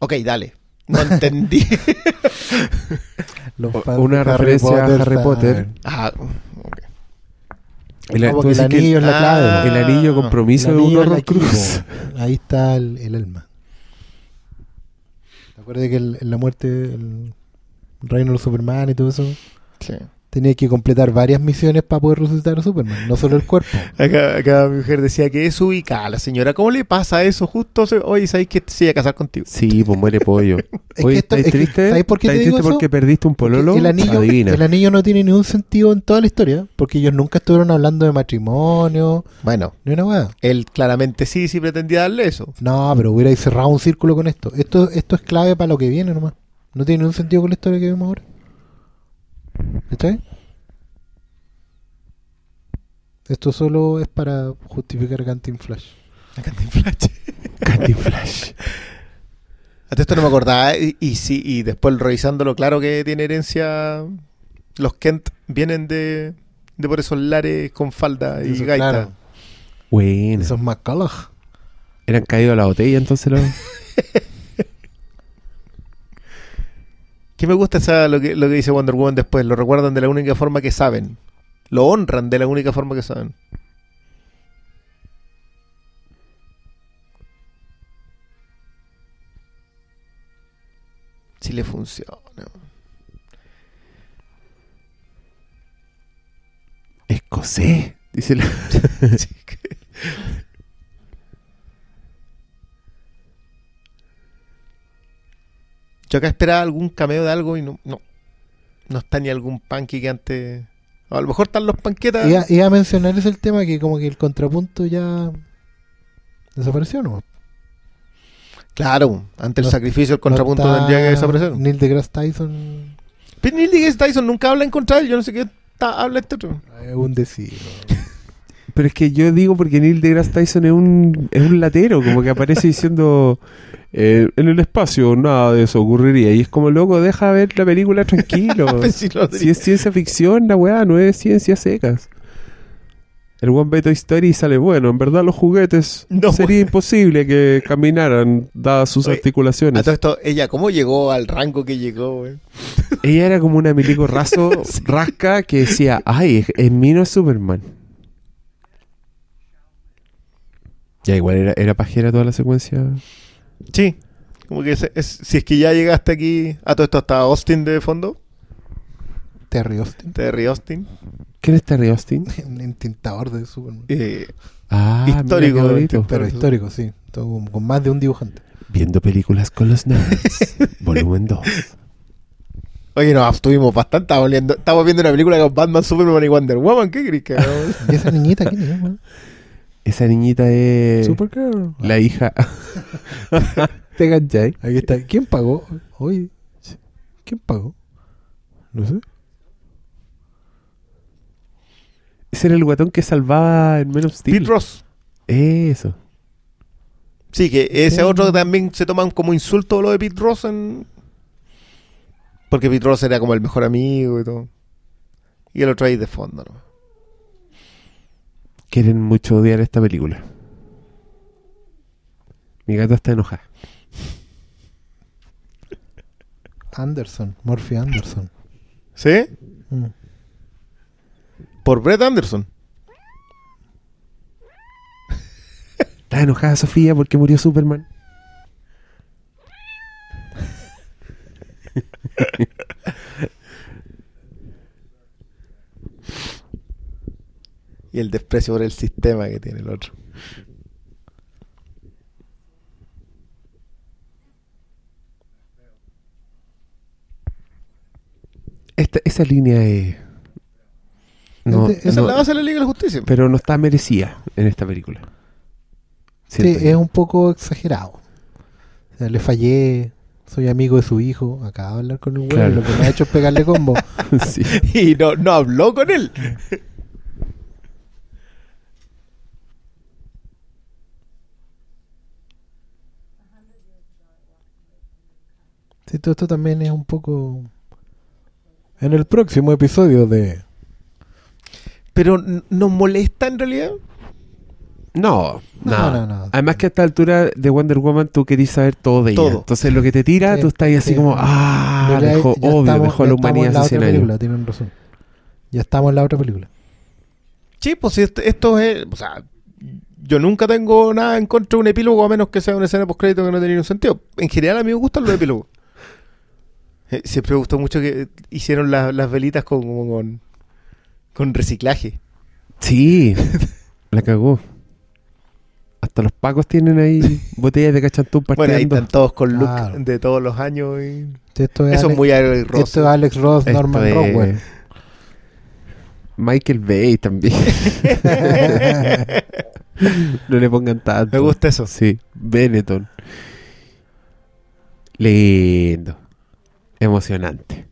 Ok, dale. No entendí. <laughs> Los O- fans una de Harry referencia a Harry. Potter. ah, ok. El, Como tú que el que anillo es la Ah, clave. el anillo compromiso El de un equipo. Ahí está el, el alma. ¿Te acuerdas que el- en la muerte, el reino de Superman y todo eso, Sí. tenía que completar varias misiones para poder resucitar a Superman, no solo el cuerpo? <laughs> Acá, acá mi mujer decía que es ubicada la señora. ¿Cómo le pasa eso justo? se- Oye, ¿sabes que se iba a casar contigo? Sí, pues muere pollo. <laughs> Es Oye, que esto- ¿estáis es que, triste? ¿sabes por qué te ¿Estáis digo triste eso? porque perdiste un pololo? el anillo, Adivina. el anillo no tiene ningún sentido en toda la historia, porque ellos nunca estuvieron hablando de matrimonio, Bueno, ni una weá. él claramente sí, sí pretendía darle eso. No, pero hubiera cerrado un círculo con esto. Esto, esto es clave para lo que viene nomás. No tiene ningún sentido con la historia que vemos ahora. ¿Está bien? Esto solo es para justificar a Flash. La Cantinflas. Candy Flash. <laughs> Hasta esto no me acordaba. Y, y sí, y después revisándolo, claro que tiene herencia. Los Kent vienen de, de por esos lares con falda y Eso, gaita. claro. Bueno. Esos McCullough. Eran caídos a la botella entonces los... <laughs> ¿Qué me gusta esa, lo, que, lo que dice Wonder Woman después? Lo recuerdan de la única forma que saben. Lo honran de la única forma que saben. Si le funciona. Escocés. Dice la... <laughs> Yo acá esperaba algún cameo de algo y no, no. No está ni algún panque que antes. A lo mejor están los panquetas. Iba, iba a mencionar ese el tema que como que el contrapunto ya desapareció, ¿no? Claro, ante el No- sacrificio el contrapunto No tendría que desaparecer. Neil deGrasse Tyson Pero Neil deGrasse Tyson nunca habla en contra de él. Yo no sé qué habla este otro. es un decir. Pero es que yo digo porque Neil deGrasse Tyson es un, es un latero, como que aparece diciendo eh, en el espacio nada de eso ocurriría. Y es como, loco, deja ver la película tranquilo. <laughs> Sí lo si es ciencia ficción, la weá, no es ciencia secas. El One Beto Story sale, bueno, en verdad los juguetes No, sería imposible que <laughs> caminaran dadas sus Oye, A articulaciones. todo esto, ella, ¿cómo llegó al rango que llegó, güey? <laughs> Ella era como una milico raso, rasca, que decía, ay, en mí no es Superman. Ya igual era, era pajera toda la secuencia. Sí. Como que es- si es que ya llegaste aquí. A todo esto está Austin de fondo. Terry Austin, Terry Austin. ¿Quién es Terry Austin? <laughs> un entintador de Superman. Eh, Ah, mira Histórico, bonito. Pero histórico, sí. Todo con, con más de un dibujante. Viendo películas con los nerds. <laughs> volumen 2. Oye, no, estuvimos bastante. Estamos viendo, estamos viendo una película con Batman, Superman y Wonder Woman. ¿Qué crees? <laughs> ¿Y esa niñita quién es? Esa niñita es Supergirl. la hija. <laughs> ¿Te cachai? Ahí está. ¿Quién pagó? Oye, ¿quién pagó? No sé. Ese era el guatón que salvaba en Men of Steel. Pete Ross. Eso. Sí, que ese Sí. otro también se toman como insulto lo de Pete Ross en... Porque Pete Ross era como el mejor amigo y todo. Y el otro ahí de fondo, ¿no? Quieren mucho odiar esta película. Mi gata está enojada. Anderson, Murphy Anderson. ¿Sí? Mm. Por Brett Anderson. Está enojada Sofía porque murió Superman. <laughs> Y el desprecio por el sistema que tiene el otro. Esta, esa línea es. No, Es Esa no, es la base de la Liga de la Justicia. pero no está merecida en esta película. Sí, Siento es yo. un poco exagerado. O sea, le fallé, soy amigo de su hijo, acaba de hablar con un güey, Claro. lo que me ha hecho es pegarle combo. <laughs> Sí. <laughs> Y no, no habló con él. <laughs> Sí, todo esto también es un poco... En el próximo episodio de... Pero nos molesta en realidad. No, No, no, no, no. Además que a esta altura de Wonder Woman tú querías saber todo de ella. Todo. Entonces lo que te tira, Sí, tú estás ahí así sí. como, ah, ya- dejó, ya obvio, estamos- dejó a ya la estamos en humanidad la hace otra 100 años. película, tienen razón. Ya estamos en la otra película. Sí, pues si esto, esto es. O sea, yo nunca tengo nada en contra de un epílogo a menos que sea una escena post crédito que no tiene ningún sentido. En general a mí me gustan los epílogos. Eh, Siempre me gustó mucho que hicieron las- las velitas con, como con, con reciclaje. Sí, la cagó. Hasta los pacos tienen ahí <laughs> botellas de cachantún Bueno, ahí partiendo. están todos con look Claro. de todos los años. y- Esto es Eso es muy Alex Ross. esto es Alex Ross, Esto Norman es- Rockwell. Michael Bay también. <laughs> no le pongan tanto. Me gusta eso. Sí, Benetton. Lindo. Emocionante.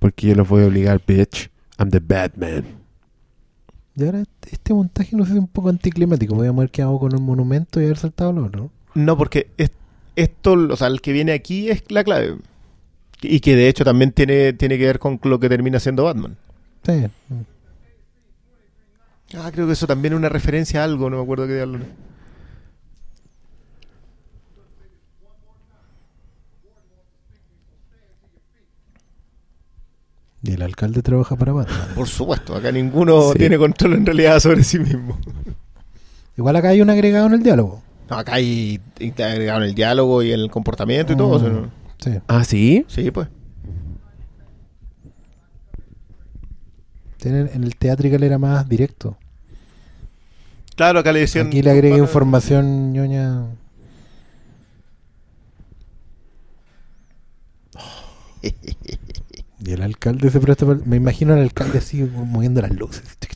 Porque yo los voy a obligar, bitch. I'm the Batman. Y ahora este- este montaje no sé si es un poco anticlimático. Podríamos haber quedado con un monumento y haber saltado lo otro. No, porque es- esto, o sea, el que viene aquí es la clave. Y que de hecho también tiene, tiene que ver con lo que termina siendo Batman. Sí. Ah, creo que eso también es una referencia a algo, no me acuerdo qué diablo. Y el alcalde trabaja para Batman. Por supuesto, acá ninguno Sí. tiene control en realidad sobre sí mismo. Igual acá hay un agregado en el diálogo. No, acá hay y te agregaron el diálogo y el comportamiento y todo. o sea, ¿no? Sí. Ah, sí. Sí, pues. Tienen- en el teatrical era más directo. Claro, acá le decían. Aquí le agregué información ñoña. <laughs> Y el alcalde se presta para- Me imagino al alcalde así moviendo las luces. <laughs>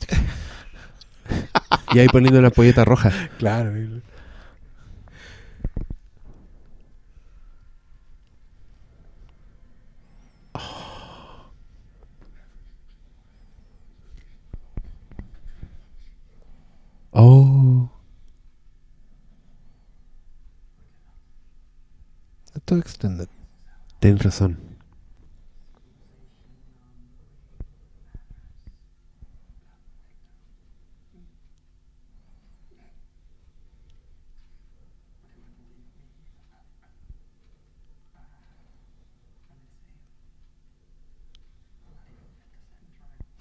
Y ahí poniendo la polleta roja. Claro. Oh. Esto es extended. Tienes razón.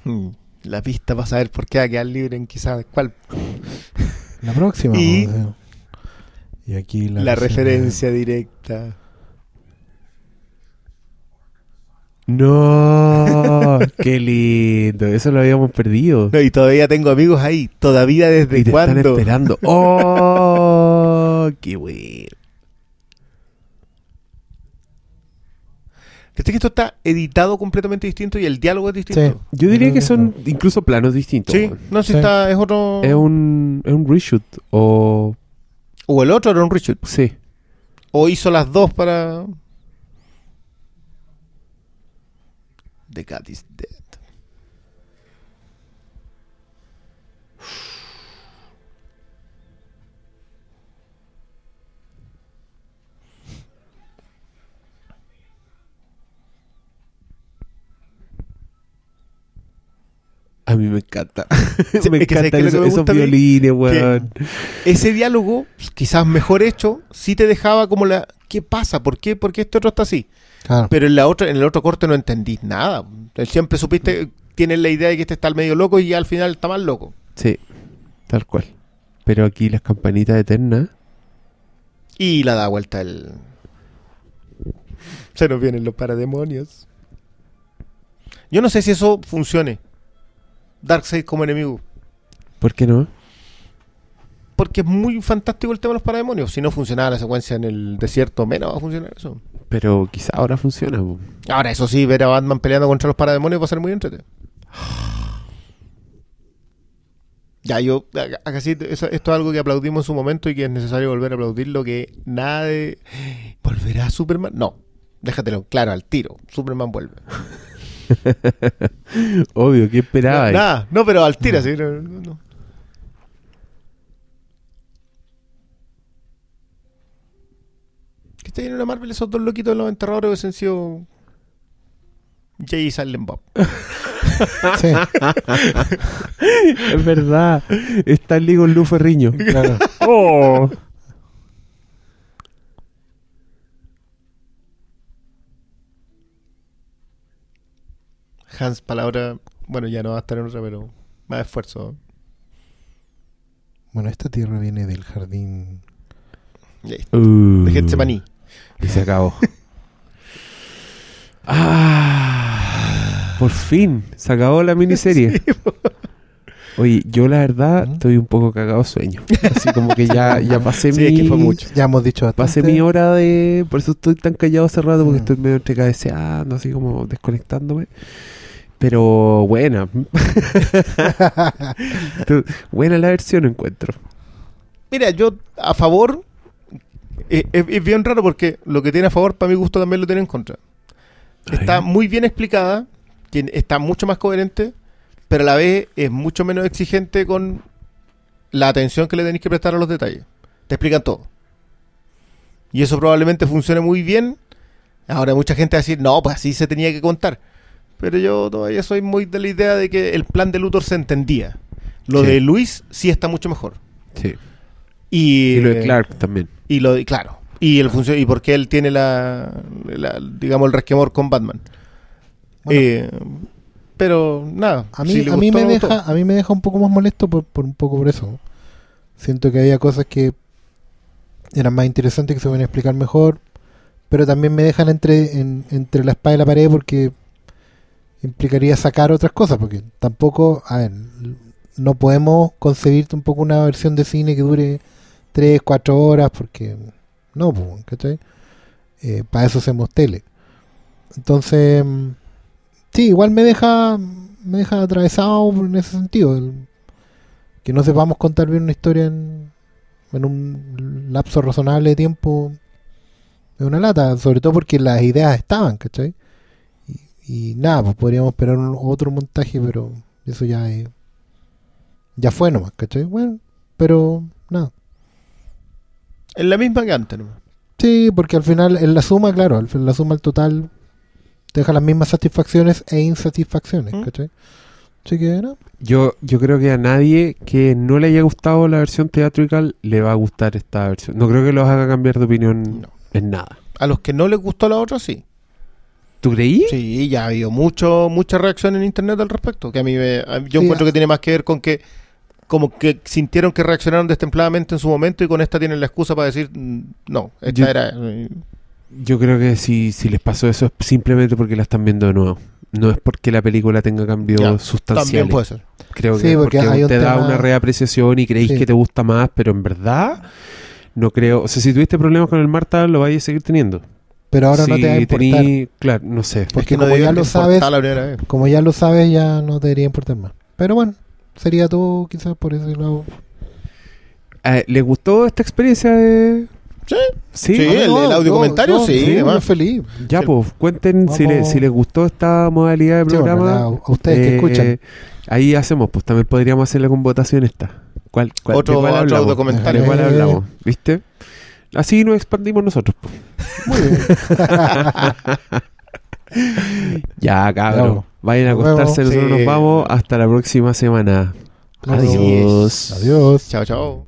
Hmm, La pista para saber por qué va a quedar libre en quizás cuál. La próxima. Y- ver. y aquí la, La, referencia directa. No, <laughs> qué lindo. Eso lo habíamos perdido. No, y todavía tengo amigos ahí. Todavía desde y te están esperando. <laughs> Oh, qué bueno. Fíjate que esto está editado completamente distinto y el diálogo es distinto. Sí. Yo diría que que son incluso planos distintos. Sí, no, si Sí. está, es otro. Es un, es un reshoot. O. O el otro era un reshoot. Sí. O hizo las dos para. The Cat is Dead. Encanta. <laughs> Sí, me es que violines, weón. Ese diálogo, quizás mejor hecho, sí te dejaba como la ¿qué pasa? ¿Por qué? ¿Por qué este otro está así? Claro. Pero en la otra, en el otro corte no entendís nada. Siempre supiste, tienes la idea de que este está al medio loco y al final está más loco. Sí, tal cual. Pero aquí las campanitas eternas. Y la da vuelta el. Se nos vienen los parademonios. Yo no sé si eso funcione. Darkseid como enemigo. ¿Por qué no? Porque es muy fantástico el tema de los parademonios. Si no funcionaba la secuencia en el desierto, menos va a funcionar eso. Pero quizá ahora funciona. po. Ahora, eso sí, ver a Batman peleando contra los parademonios va a ser muy entretenido. <sighs> Ya, yo, acá- acá sí, eso- esto es algo que aplaudimos en su momento y que es necesario volver a aplaudirlo, que nada de... <gasps> ¿Volverá Superman? No, déjatelo claro, al tiro. Superman vuelve. <laughs> <laughs> Obvio, ¿qué esperaba? No, nada, no, pero al tiro, sí. No. ¿Qué está lleno de Marvel? Esos dos loquitos de los enterradores hubiesen sido... Jay y Silent Bob. <laughs> Sí, <laughs> Es verdad. Está el con Lu Ferriño. claro. Oh. Hans, palabra... Bueno, ya no va a estar en otra, pero más esfuerzo. Bueno, esta tierra viene del jardín. Uh. De Getsemaní. Y se acabó. <laughs> ah, por fin, se acabó la miniserie. <laughs> Oye, yo la verdad ¿Mm? estoy un poco cagado sueño. Así como que ya, ya pasé <laughs> Sí, mi... es que fue mucho. Ya hemos dicho bastante. Pasé mi hora de... Por eso estoy tan callado hace rato, porque Mm. estoy medio entre cabeceando, así como desconectándome. Pero buena. <laughs> Buena la versión encuentro. Mira, yo a favor... eh, Es, es bien raro porque lo que tiene a favor, para mi gusto, también lo tiene en contra. Está Ay. muy bien explicada, tiene- está mucho más coherente, pero a la vez es mucho menos exigente con la atención que le tenéis que prestar a los detalles. Te explican todo. Y eso probablemente funcione muy bien. Ahora mucha gente va a decir, no, pues así se tenía que contar. Pero yo todavía soy muy de la idea de que el plan de Luthor se entendía. Lo Sí. de Luis sí está mucho mejor. Sí. Y, Y lo de eh, Clark también. y lo de, claro. Y el funcio- y porque él tiene la, la- digamos el resquemor con Batman. Bueno. Eh, pero nada. A mí, si a mí me deja, a mí me deja un poco más molesto por, por un poco por eso. Siento que había cosas que eran más interesantes que se pueden explicar mejor, pero también me dejan entre en- entre la espada y la pared porque implicaría sacar otras cosas, porque tampoco, a ver, no podemos concebir un poco una versión de cine que dure 3, 4 horas, porque no, ¿cachai? Eh, para eso hacemos tele. Entonces, sí, igual me deja me deja atravesado en ese sentido. que no sepamos contar bien una historia en, en un lapso razonable de tiempo es una lata, sobre todo porque las ideas estaban, ¿cachai? Y, nada, pues podríamos esperar un- otro montaje, pero eso ya es, ya fue nomás, ¿cachai? Bueno, pero nada. Es la misma que antes. ¿no? Sí, porque al final, en la suma, claro, al fin- la suma al total te deja las mismas satisfacciones e insatisfacciones, ¿Mm? ¿cachai? Así que, no. Yo, yo creo que a nadie que no le haya gustado la versión teatrical le va a gustar esta versión. No creo que los haga cambiar de opinión No. en nada. A los que no les gustó la otra, sí. ¿Tú creí? Sí, ya ha habido mucho, mucha reacción en internet al respecto. Que a mí me, yo Sí, encuentro que tiene más que ver con que como que sintieron que reaccionaron destempladamente en su momento y con esta tienen la excusa para decir mm, no, esta Yo- era eh, Yo creo que si, si les pasó eso es simplemente porque la están viendo de nuevo. No es porque la película tenga cambios Ya, sustanciales. también puede ser. Creo Sí, que porque te da una reapreciación y creéis Sí. que te gusta más, pero en verdad no creo. O sea, si tuviste problemas con el Marta, lo vais a seguir teniendo. Pero ahora no Si te va a importar. tení- claro, no sé. Porque Es que no como ya lo sabes- la primera vez. Como ya lo sabes, ya no te debería importar más. Pero bueno, sería todo quizás por ese lado. Eh, ¿Les gustó esta experiencia de...? Sí. Sí, Sí, el- el audio comentario, sí, sí, muy feliz. Ya, Sí. pues, cuenten si, les, si les gustó esta modalidad de Sí, bueno, programa. la- a ustedes que eh, escuchan. Ahí hacemos, pues también podríamos hacerle con votación esta. ¿Cuál, cuál, Otro- de cuál otro audiocomentario. ¿De cuál Eh. hablamos? ¿Viste? Así nos expandimos nosotros. pues. Muy bien. <laughs> Ya, cabrón. Vayan a acostarse, nosotros Sí. nos vamos. Hasta la próxima semana. Adiós. Adiós. Chao, chao.